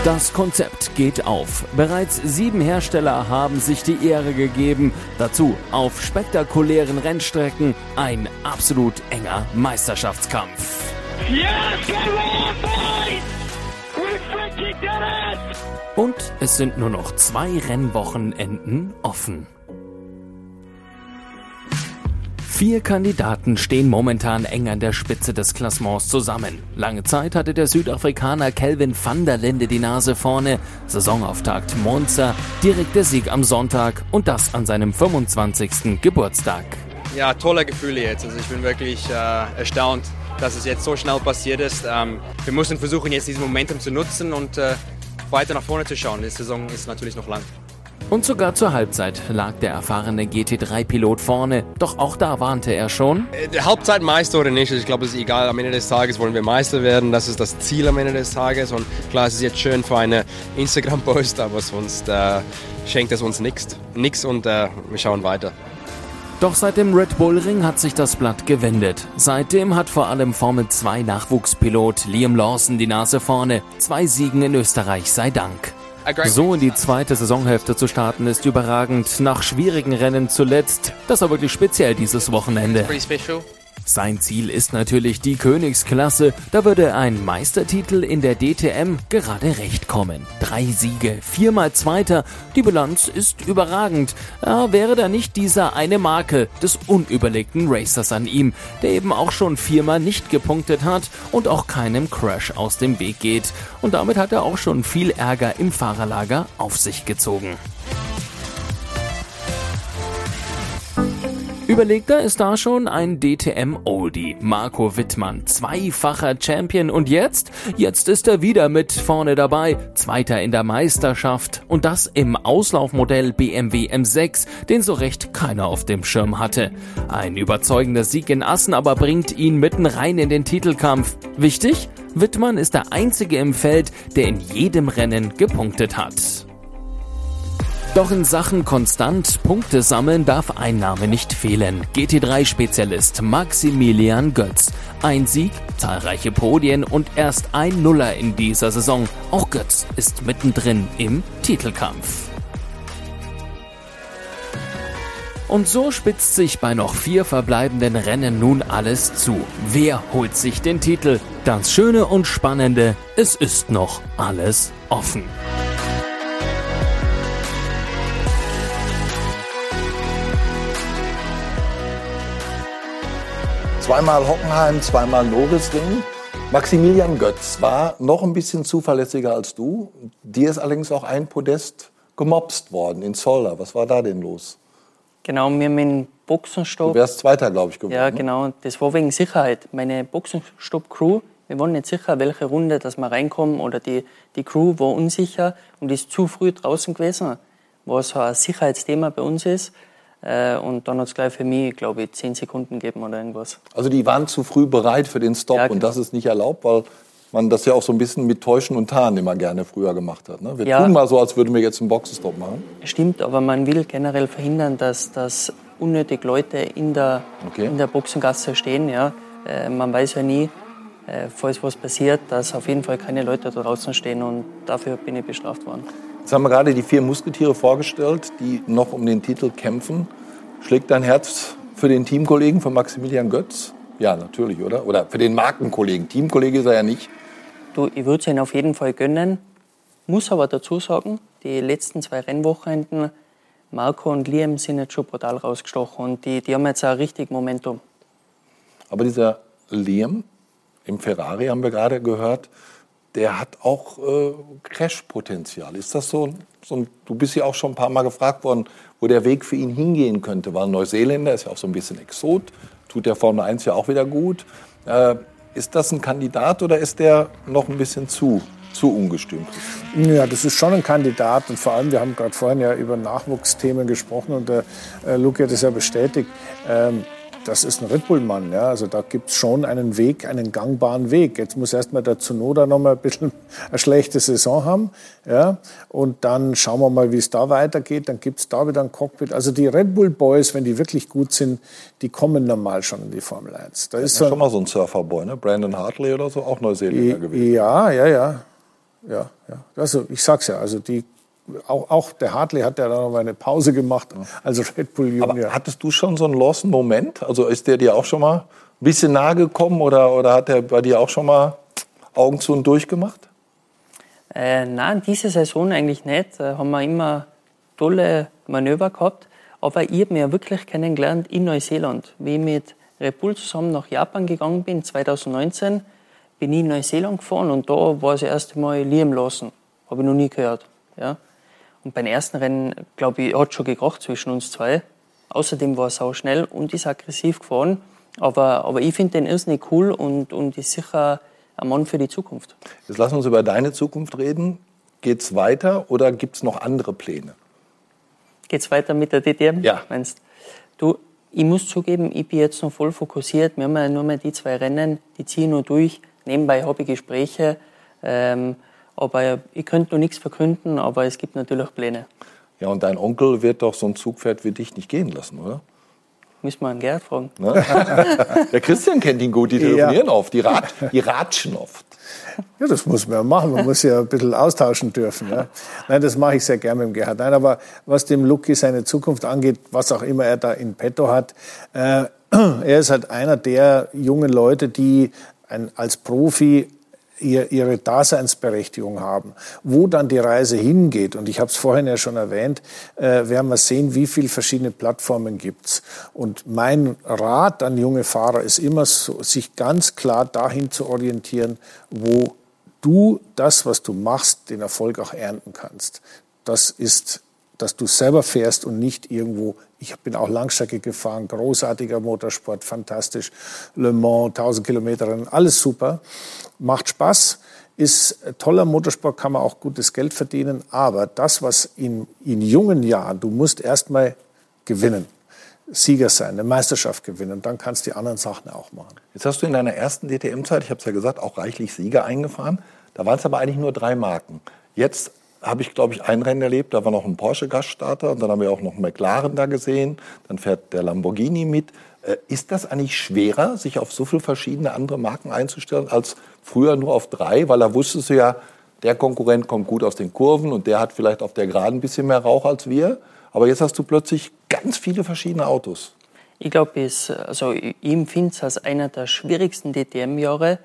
Das Konzept geht auf. Bereits sieben Hersteller haben sich die Ehre gegeben. Dazu auf spektakulären Rennstrecken ein absolut enger Meisterschaftskampf. Und es sind nur noch zwei Rennwochenenden offen. Vier Kandidaten stehen momentan eng an der Spitze des Klassements zusammen. Lange Zeit hatte der Südafrikaner Kelvin van der Linde die Nase vorne. Saisonauftakt Monza, direkt der Sieg am Sonntag und das an seinem 25. Geburtstag. Ja, tolle Gefühle jetzt. Also ich bin wirklich äh, erstaunt, dass es jetzt so schnell passiert ist. Ähm, wir müssen versuchen, jetzt dieses Momentum zu nutzen und äh, weiter nach vorne zu schauen. Die Saison ist natürlich noch lang. Und sogar zur Halbzeit lag der erfahrene GT3-Pilot vorne. Doch auch da warnte er schon. Äh, Halbzeit Meister oder nicht, ich glaube, es ist egal. Am Ende des Tages wollen wir Meister werden. Das ist das Ziel am Ende des Tages. Und klar, es ist jetzt schön für eine Instagram-Post, aber sonst äh, schenkt es uns nichts. Nix und äh, wir schauen weiter. Doch seit dem Red Bull Ring hat sich das Blatt gewendet. Seitdem hat vor allem Formel 2 Nachwuchspilot Liam Lawson die Nase vorne. Zwei Siegen in Österreich sei Dank. So in die zweite Saisonhälfte zu starten ist überragend. Nach schwierigen Rennen zuletzt. Das war wirklich speziell dieses Wochenende. Sein Ziel ist natürlich die Königsklasse. Da würde ein Meistertitel in der DTM gerade recht kommen. Drei Siege, viermal Zweiter. Die Bilanz ist überragend. Ja, wäre da nicht dieser eine Makel des unüberlegten Racers an ihm, der eben auch schon viermal nicht gepunktet hat und auch keinem Crash aus dem Weg geht. Und damit hat er auch schon viel Ärger im Fahrerlager auf sich gezogen. Überlegter ist da schon ein DTM-Oldie. Marco Wittmann, zweifacher Champion und jetzt? Jetzt ist er wieder mit vorne dabei. Zweiter in der Meisterschaft. Und das im Auslaufmodell BMW M6, den so recht keiner auf dem Schirm hatte. Ein überzeugender Sieg in Assen aber bringt ihn mitten rein in den Titelkampf. Wichtig? Wittmann ist der einzige im Feld, der in jedem Rennen gepunktet hat. Doch in Sachen konstant Punkte sammeln darf ein Name nicht fehlen. GT3-Spezialist Maximilian Götz. Ein Sieg, zahlreiche Podien und erst ein Nuller in dieser Saison. Auch Götz ist mittendrin im Titelkampf. Und so spitzt sich bei noch vier verbleibenden Rennen nun alles zu. Wer holt sich den Titel? Das Schöne und Spannende, es ist noch alles offen. Zweimal Hockenheim, zweimal Norisring. Maximilian Götz war noch ein bisschen zuverlässiger als du. Dir ist allerdings auch ein Podest gemobst worden in Zolder. Was war da denn los? Genau, haben den Boxenstopp. Du wärst Zweiter, glaube ich, geworden. Ja, genau. Das war wegen Sicherheit. Meine Boxenstopp-Crew, wir waren nicht sicher, welche Runde dass wir reinkommen oder die, die Crew war unsicher und ist zu früh draußen gewesen, was so ein Sicherheitsthema bei uns ist. Äh, Und dann hat es gleich für mich, glaube ich, zehn Sekunden gegeben oder irgendwas. Also die waren zu früh bereit für den Stop Ja, und genau. das ist nicht erlaubt, weil man das ja auch so ein bisschen mit Täuschen und Tarnen immer gerne früher gemacht hat. Ne? Wir Ja. tun mal so, als würden wir jetzt einen Boxenstopp machen. Stimmt, aber man will generell verhindern, dass, dass unnötig Leute in der, Okay. in der Boxengasse stehen. Ja. Äh, man weiß ja nie, äh, falls was passiert, dass auf jeden Fall keine Leute da draußen stehen und dafür bin ich bestraft worden. Jetzt haben wir gerade die vier Musketiere vorgestellt, die noch um den Titel kämpfen. Schlägt dein Herz für den Teamkollegen von Maximilian Götz? Ja, natürlich, oder? Oder für den Markenkollegen. Teamkollege ist er ja nicht. Du, ich würde es ihnen auf jeden Fall gönnen, muss aber dazu sagen, die letzten zwei Rennwochenenden, Marco und Liam sind jetzt schon brutal rausgestochen und die, die haben jetzt auch richtig Momentum. Aber dieser Liam im Ferrari, haben wir gerade gehört, der hat auch äh, Crash-Potenzial. Ist das so, so ein, du bist ja auch schon ein paar Mal gefragt worden, wo der Weg für ihn hingehen könnte, weil Neuseeländer ist ja auch so ein bisschen Exot, tut der Formel 1 ja auch wieder gut. Äh, ist das ein Kandidat oder ist der noch ein bisschen zu, zu ungestüm? Ja, das ist schon ein Kandidat und vor allem, wir haben gerade vorhin ja über Nachwuchsthemen gesprochen und der äh, Luke hat es ja bestätigt. Ähm, das ist ein Red Bull-Mann, ja. Also da gibt es schon einen Weg, einen gangbaren Weg. Jetzt muss erstmal der Tsunoda noch mal ein bisschen eine schlechte Saison haben, ja. Und dann schauen wir mal, wie es da weitergeht. Dann gibt es da wieder ein Cockpit. Also die Red Bull Boys, wenn die wirklich gut sind, die kommen normal schon in die Formel 1. Da ist Ja, so schon mal so ein Surferboy, ne? Brandon Hartley oder so, auch Neuseeländer gewesen. ja, ja, ja. Ja, ja. Also ich sag's ja, also die auch, auch der Hartley hat ja dann noch mal eine Pause gemacht, also Red Bull Junior. Aber hattest du schon so einen Lawson-Moment? Also ist der dir auch schon mal ein bisschen nahe gekommen oder, oder hat der bei dir auch schon mal Augen zu und durch gemacht? Äh, nein, diese Saison eigentlich nicht. Da haben wir immer tolle Manöver gehabt. Aber ich habe mich ja wirklich kennengelernt in Neuseeland. Wie ich mit Red Bull zusammen nach Japan gegangen bin, 2019, bin ich in Neuseeland gefahren und da war das erste Mal Liam Lawson. Habe ich noch nie gehört. Ja. Und beim ersten Rennen, glaube ich, hat schon gekracht zwischen uns zwei. Außerdem war er sau schnell und ist aggressiv gefahren. Aber, aber ich finde den irrsinnig cool und, und ist sicher ein Mann für die Zukunft. Jetzt lass uns über deine Zukunft reden. Geht's weiter oder gibt's noch andere Pläne? Geht's weiter mit der DTM? Ja. Meinst du? Ich muss zugeben, ich bin jetzt noch voll fokussiert. Wir haben ja nur mehr die zwei Rennen, die ziehe ich nur durch. Nebenbei habe ich Gespräche. Ähm, aber ich könnte noch nichts verkünden, aber es gibt natürlich Pläne. Ja, und dein Onkel wird doch so ein Zugpferd wie dich nicht gehen lassen, oder? Müssen wir einen Gerhard fragen. Ne? Der Christian kennt ihn gut, die telefonieren oft, die, rat, die ratschen oft. Ja, das muss man ja machen. Man muss ja ein bisschen austauschen dürfen. Ja. Nein, das mache ich sehr gerne mit dem Gerhard. Nein, aber was dem Lucky seine Zukunft angeht, was auch immer er da in petto hat, äh, er ist halt einer der jungen Leute, die ein, als Profi ihr, ihre Daseinsberechtigung haben. Wo dann die Reise hingeht, und ich habe es vorhin ja schon erwähnt, äh, werden wir sehen, wie viele verschiedene Plattformen gibt's. Und mein Rat an junge Fahrer ist immer so, sich ganz klar dahin zu orientieren, wo du das, was du machst, den Erfolg auch ernten kannst. Das ist dass du selber fährst und nicht irgendwo. Ich bin auch Langstrecke gefahren, großartiger Motorsport, fantastisch. Le Mans, 1000 Kilometer, alles super, macht Spaß, ist toller Motorsport, kann man auch gutes Geld verdienen. Aber das, was in, in jungen Jahren, du musst erstmal gewinnen. Sieger sein, eine Meisterschaft gewinnen, dann kannst du die anderen Sachen auch machen. Jetzt hast du in deiner ersten DTM-Zeit, ich habe es ja gesagt, auch reichlich Sieger eingefahren. Da waren es aber eigentlich nur drei Marken. Jetzt habe ich, glaube ich, ein Rennen erlebt. Da war noch ein Porsche-Gaststarter und dann haben wir auch noch einen McLaren da gesehen. Dann fährt der Lamborghini mit. Äh, ist das eigentlich schwerer, sich auf so viele verschiedene andere Marken einzustellen, als früher nur auf drei? Weil da wusstest du ja, der Konkurrent kommt gut aus den Kurven und der hat vielleicht auf der Geraden ein bisschen mehr Rauch als wir. Aber jetzt hast du plötzlich ganz viele verschiedene Autos. Ich glaube, also ich empfinde es als einer der schwierigsten DTM-Jahre.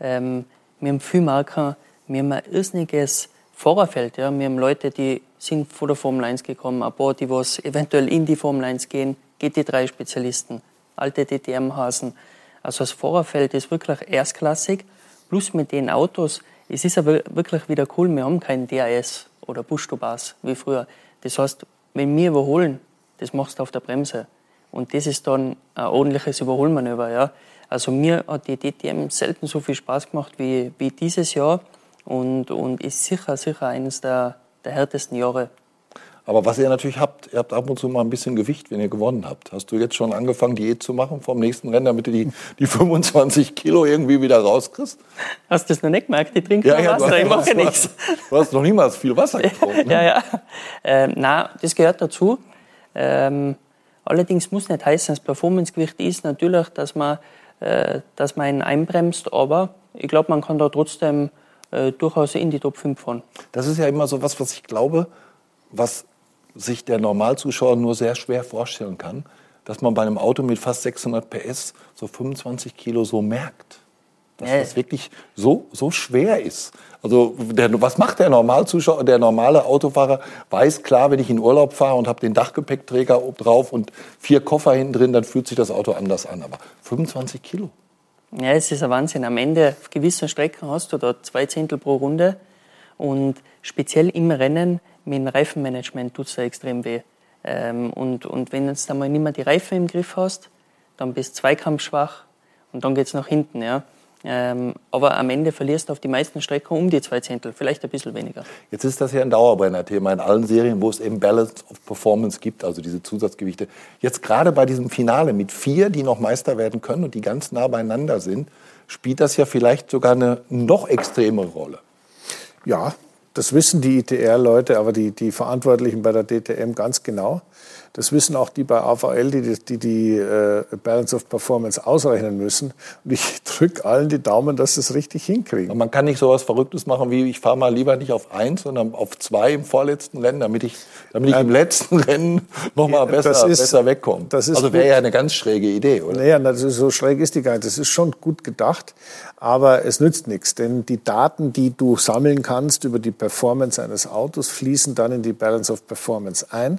Ähm, wir haben viele Marken, wir haben ein irrsinniges Fahrerfeld. Ja. Wir haben Leute, die sind von der Formel 1 gekommen, ein paar, die was eventuell in die Formel 1 gehen, GT3-Spezialisten, alte DTM-Hasen. Also das Fahrerfeld ist wirklich erstklassig. Plus mit den Autos, es ist aber wirklich wieder cool, wir haben keinen DRS oder Busch-to-Bus wie früher. Das heißt, wenn wir überholen, das machst du auf der Bremse. Und das ist dann ein ordentliches Überholmanöver. Ja. Also mir hat die DTM selten so viel Spaß gemacht wie, wie dieses Jahr und, und ist sicher, sicher eines der, der härtesten Jahre. Aber was ihr natürlich habt, ihr habt ab und zu mal ein bisschen Gewicht, wenn ihr gewonnen habt. Hast du jetzt schon angefangen, Diät zu machen vom nächsten Rennen, damit du die, die 25 Kilo irgendwie wieder rauskriegst? Hast du das noch nicht gemerkt? Ich trinke ja, ja, Wasser, ich mache nichts. Du hast noch niemals viel Wasser getrunken. Ne? ja, ja. Ähm, nein, das gehört dazu. Ähm, allerdings muss nicht heißen, das Performancegewicht ist natürlich, dass man, äh, dass man ihn einbremst, aber ich glaube, man kann da trotzdem äh, durchaus in die Top 5 fahren. Das ist ja immer so was, was ich glaube, was sich der Normalzuschauer nur sehr schwer vorstellen kann, dass man bei einem Auto mit fast 600 PS so 25 Kilo so merkt. Dass ja. das wirklich so, so schwer ist. Also der, was macht der Normalzuschauer, der normale Autofahrer weiß klar, wenn ich in Urlaub fahre und habe den Dachgepäckträger drauf und vier Koffer hinten drin, dann fühlt sich das Auto anders an. Aber 25 Kilo. Ja, es ist ein Wahnsinn. Am Ende auf gewissen Strecken hast du da zwei Zehntel pro Runde und speziell im Rennen mit dem Reifenmanagement tut es da extrem weh. Ähm, und, und wenn du jetzt einmal nicht mehr die Reifen im Griff hast, dann bist du zweikampfschwach und dann geht es nach hinten. Ja. Ähm, aber am Ende verlierst du auf die meisten Strecken um die zwei Zehntel, vielleicht ein bisschen weniger. Jetzt ist das ja ein Dauerbrenner-Thema in allen Serien, wo es eben Balance of Performance gibt, also diese Zusatzgewichte. Jetzt gerade bei diesem Finale mit vier, die noch Meister werden können und die ganz nah beieinander sind, spielt das ja vielleicht sogar eine noch extremere Rolle. Ja, das wissen die ITR-Leute, aber die, die Verantwortlichen bei der DTM ganz genau. Das wissen auch die bei AVL, die die, die äh, Balance of Performance ausrechnen müssen. Und ich drücke allen die Daumen, dass sie es richtig hinkriegen. Man kann nicht so was Verrücktes machen, wie ich fahre mal lieber nicht auf eins, sondern auf zwei im vorletzten Rennen, damit ich, damit ich im letzten Rennen noch mal besser, ist, besser wegkomme. also wäre ja eine ganz schräge Idee, oder? Naja, so schräg ist die gar nicht. Das ist schon gut gedacht, aber es nützt nichts, denn die Daten, die du sammeln kannst über die Performance eines Autos, fließen dann in die Balance of Performance ein.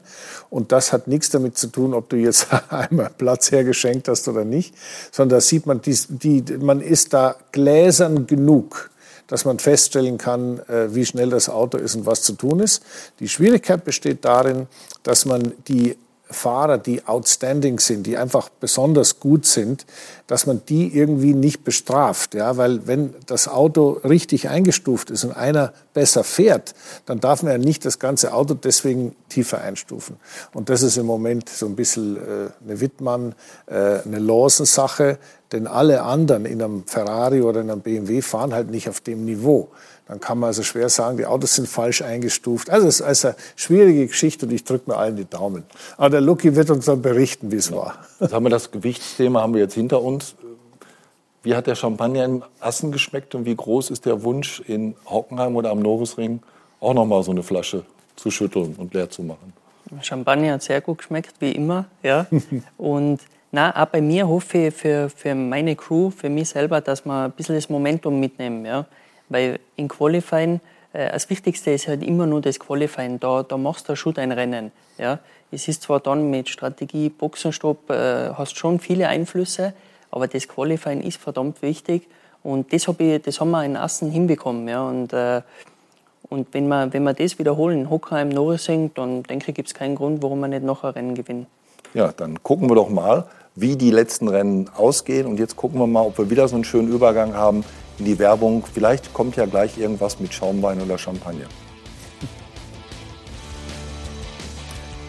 Und das hat nichts damit zu tun, ob du jetzt einmal Platz hergeschenkt hast oder nicht, sondern da sieht man, die, die, man ist da gläsern genug, dass man feststellen kann, äh, wie schnell das Auto ist und was zu tun ist. Die Schwierigkeit besteht darin, dass man die Fahrer, die outstanding sind, die einfach besonders gut sind, dass man die irgendwie nicht bestraft. Ja, weil wenn das Auto richtig eingestuft ist und einer besser fährt, dann darf man ja nicht das ganze Auto deswegen tiefer einstufen. Und das ist im Moment so ein bisschen äh, eine Wittmann, äh, eine Lawson-Sache, denn alle anderen in einem Ferrari oder in einem BMW fahren halt nicht auf dem Niveau dann kann man also schwer sagen, die Autos sind falsch eingestuft. Also es ist also eine schwierige Geschichte und ich drücke mir allen die Daumen. Aber der Lucky wird uns dann berichten, wie es war. Jetzt haben wir das Gewichtsthema haben wir jetzt hinter uns. Wie hat der Champagner in Assen geschmeckt und wie groß ist der Wunsch in Hockenheim oder am Norrisring auch noch mal so eine Flasche zu schütteln und leer zu machen? Champagner hat sehr gut geschmeckt, wie immer. Ja. und na, auch bei mir hoffe ich für, für meine Crew, für mich selber, dass wir ein bisschen das Momentum mitnehmen. Ja. Weil in Qualifying, äh, das Wichtigste ist halt immer nur das Qualifying. Da, da machst du schon dein Rennen. Ja? Es ist zwar dann mit Strategie, Boxenstopp, äh, hast schon viele Einflüsse, aber das Qualifying ist verdammt wichtig. Und das, hab ich, das haben wir in Assen hinbekommen. Ja? Und, äh, und wenn, wir, wenn wir das wiederholen, Hockheim, Norrising, dann denke ich, gibt es keinen Grund, warum wir nicht noch ein Rennen gewinnen. Ja, dann gucken wir doch mal, wie die letzten Rennen ausgehen. Und jetzt gucken wir mal, ob wir wieder so einen schönen Übergang haben in die Werbung. Vielleicht kommt ja gleich irgendwas mit Schaumwein oder Champagner.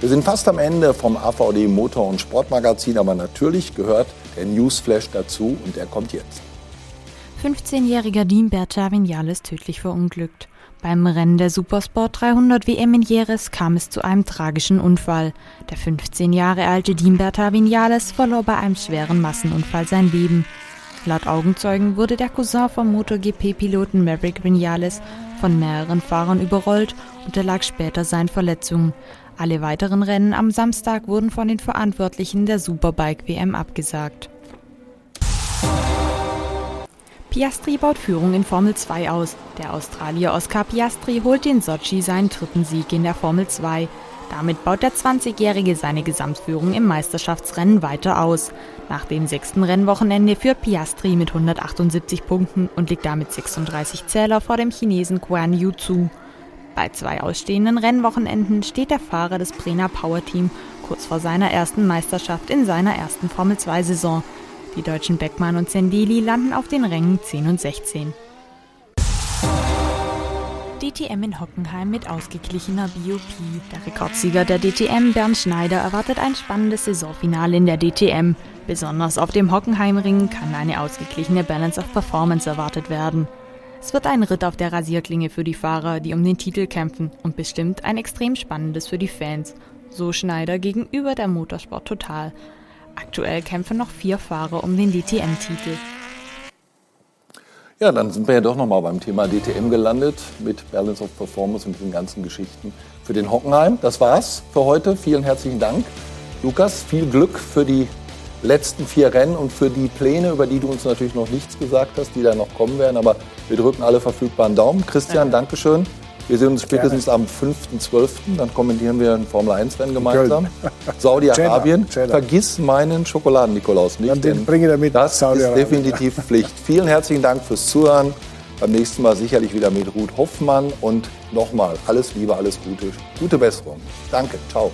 Wir sind fast am Ende vom AVD Motor- und Sportmagazin, aber natürlich gehört der Newsflash dazu und der kommt jetzt. 15-jähriger Dean Berta Vignales tödlich verunglückt. Beim Rennen der Supersport 300 WM in Jerez kam es zu einem tragischen Unfall. Der 15 Jahre alte Dimberta Vinales verlor bei einem schweren Massenunfall sein Leben. Laut Augenzeugen wurde der Cousin vom MotoGP-Piloten Maverick Vinales von mehreren Fahrern überrollt und erlag später seinen Verletzungen. Alle weiteren Rennen am Samstag wurden von den Verantwortlichen der Superbike WM abgesagt. Piastri baut Führung in Formel 2 aus. Der Australier Oscar Piastri holt in Sochi seinen dritten Sieg in der Formel 2. Damit baut der 20-Jährige seine Gesamtführung im Meisterschaftsrennen weiter aus. Nach dem sechsten Rennwochenende führt Piastri mit 178 Punkten und liegt damit 36 Zähler vor dem Chinesen Guan Yu Zhu. Bei zwei ausstehenden Rennwochenenden steht der Fahrer des Brenner Power Team kurz vor seiner ersten Meisterschaft in seiner ersten Formel-2-Saison. Die deutschen Beckmann und Zendeli landen auf den Rängen 10 und 16. DTM in Hockenheim mit ausgeglichener BOP. Der Rekordsieger der DTM, Bernd Schneider, erwartet ein spannendes Saisonfinale in der DTM. Besonders auf dem Hockenheimring kann eine ausgeglichene Balance of Performance erwartet werden. Es wird ein Ritt auf der Rasierklinge für die Fahrer, die um den Titel kämpfen und bestimmt ein extrem spannendes für die Fans. So Schneider gegenüber der Motorsport Total. Aktuell kämpfen noch vier Fahrer um den DTM-Titel. Ja, dann sind wir ja doch nochmal beim Thema DTM gelandet mit Balance of Performance und den ganzen Geschichten für den Hockenheim. Das war's für heute. Vielen herzlichen Dank. Lukas, viel Glück für die letzten vier Rennen und für die Pläne, über die du uns natürlich noch nichts gesagt hast, die da noch kommen werden. Aber wir drücken alle verfügbaren Daumen. Christian, ja. Dankeschön. Wir sehen uns spätestens Gerne. am 5.12. Dann kommentieren wir ein Formel-1-Rennen gemeinsam. Saudi-Arabien. Vergiss meinen Schokoladen-Nikolaus nicht. den bringe damit das ist definitiv Pflicht. Vielen herzlichen Dank fürs Zuhören. Beim nächsten Mal sicherlich wieder mit Ruth Hoffmann. Und nochmal alles Liebe, alles Gute, gute Besserung. Danke. Ciao.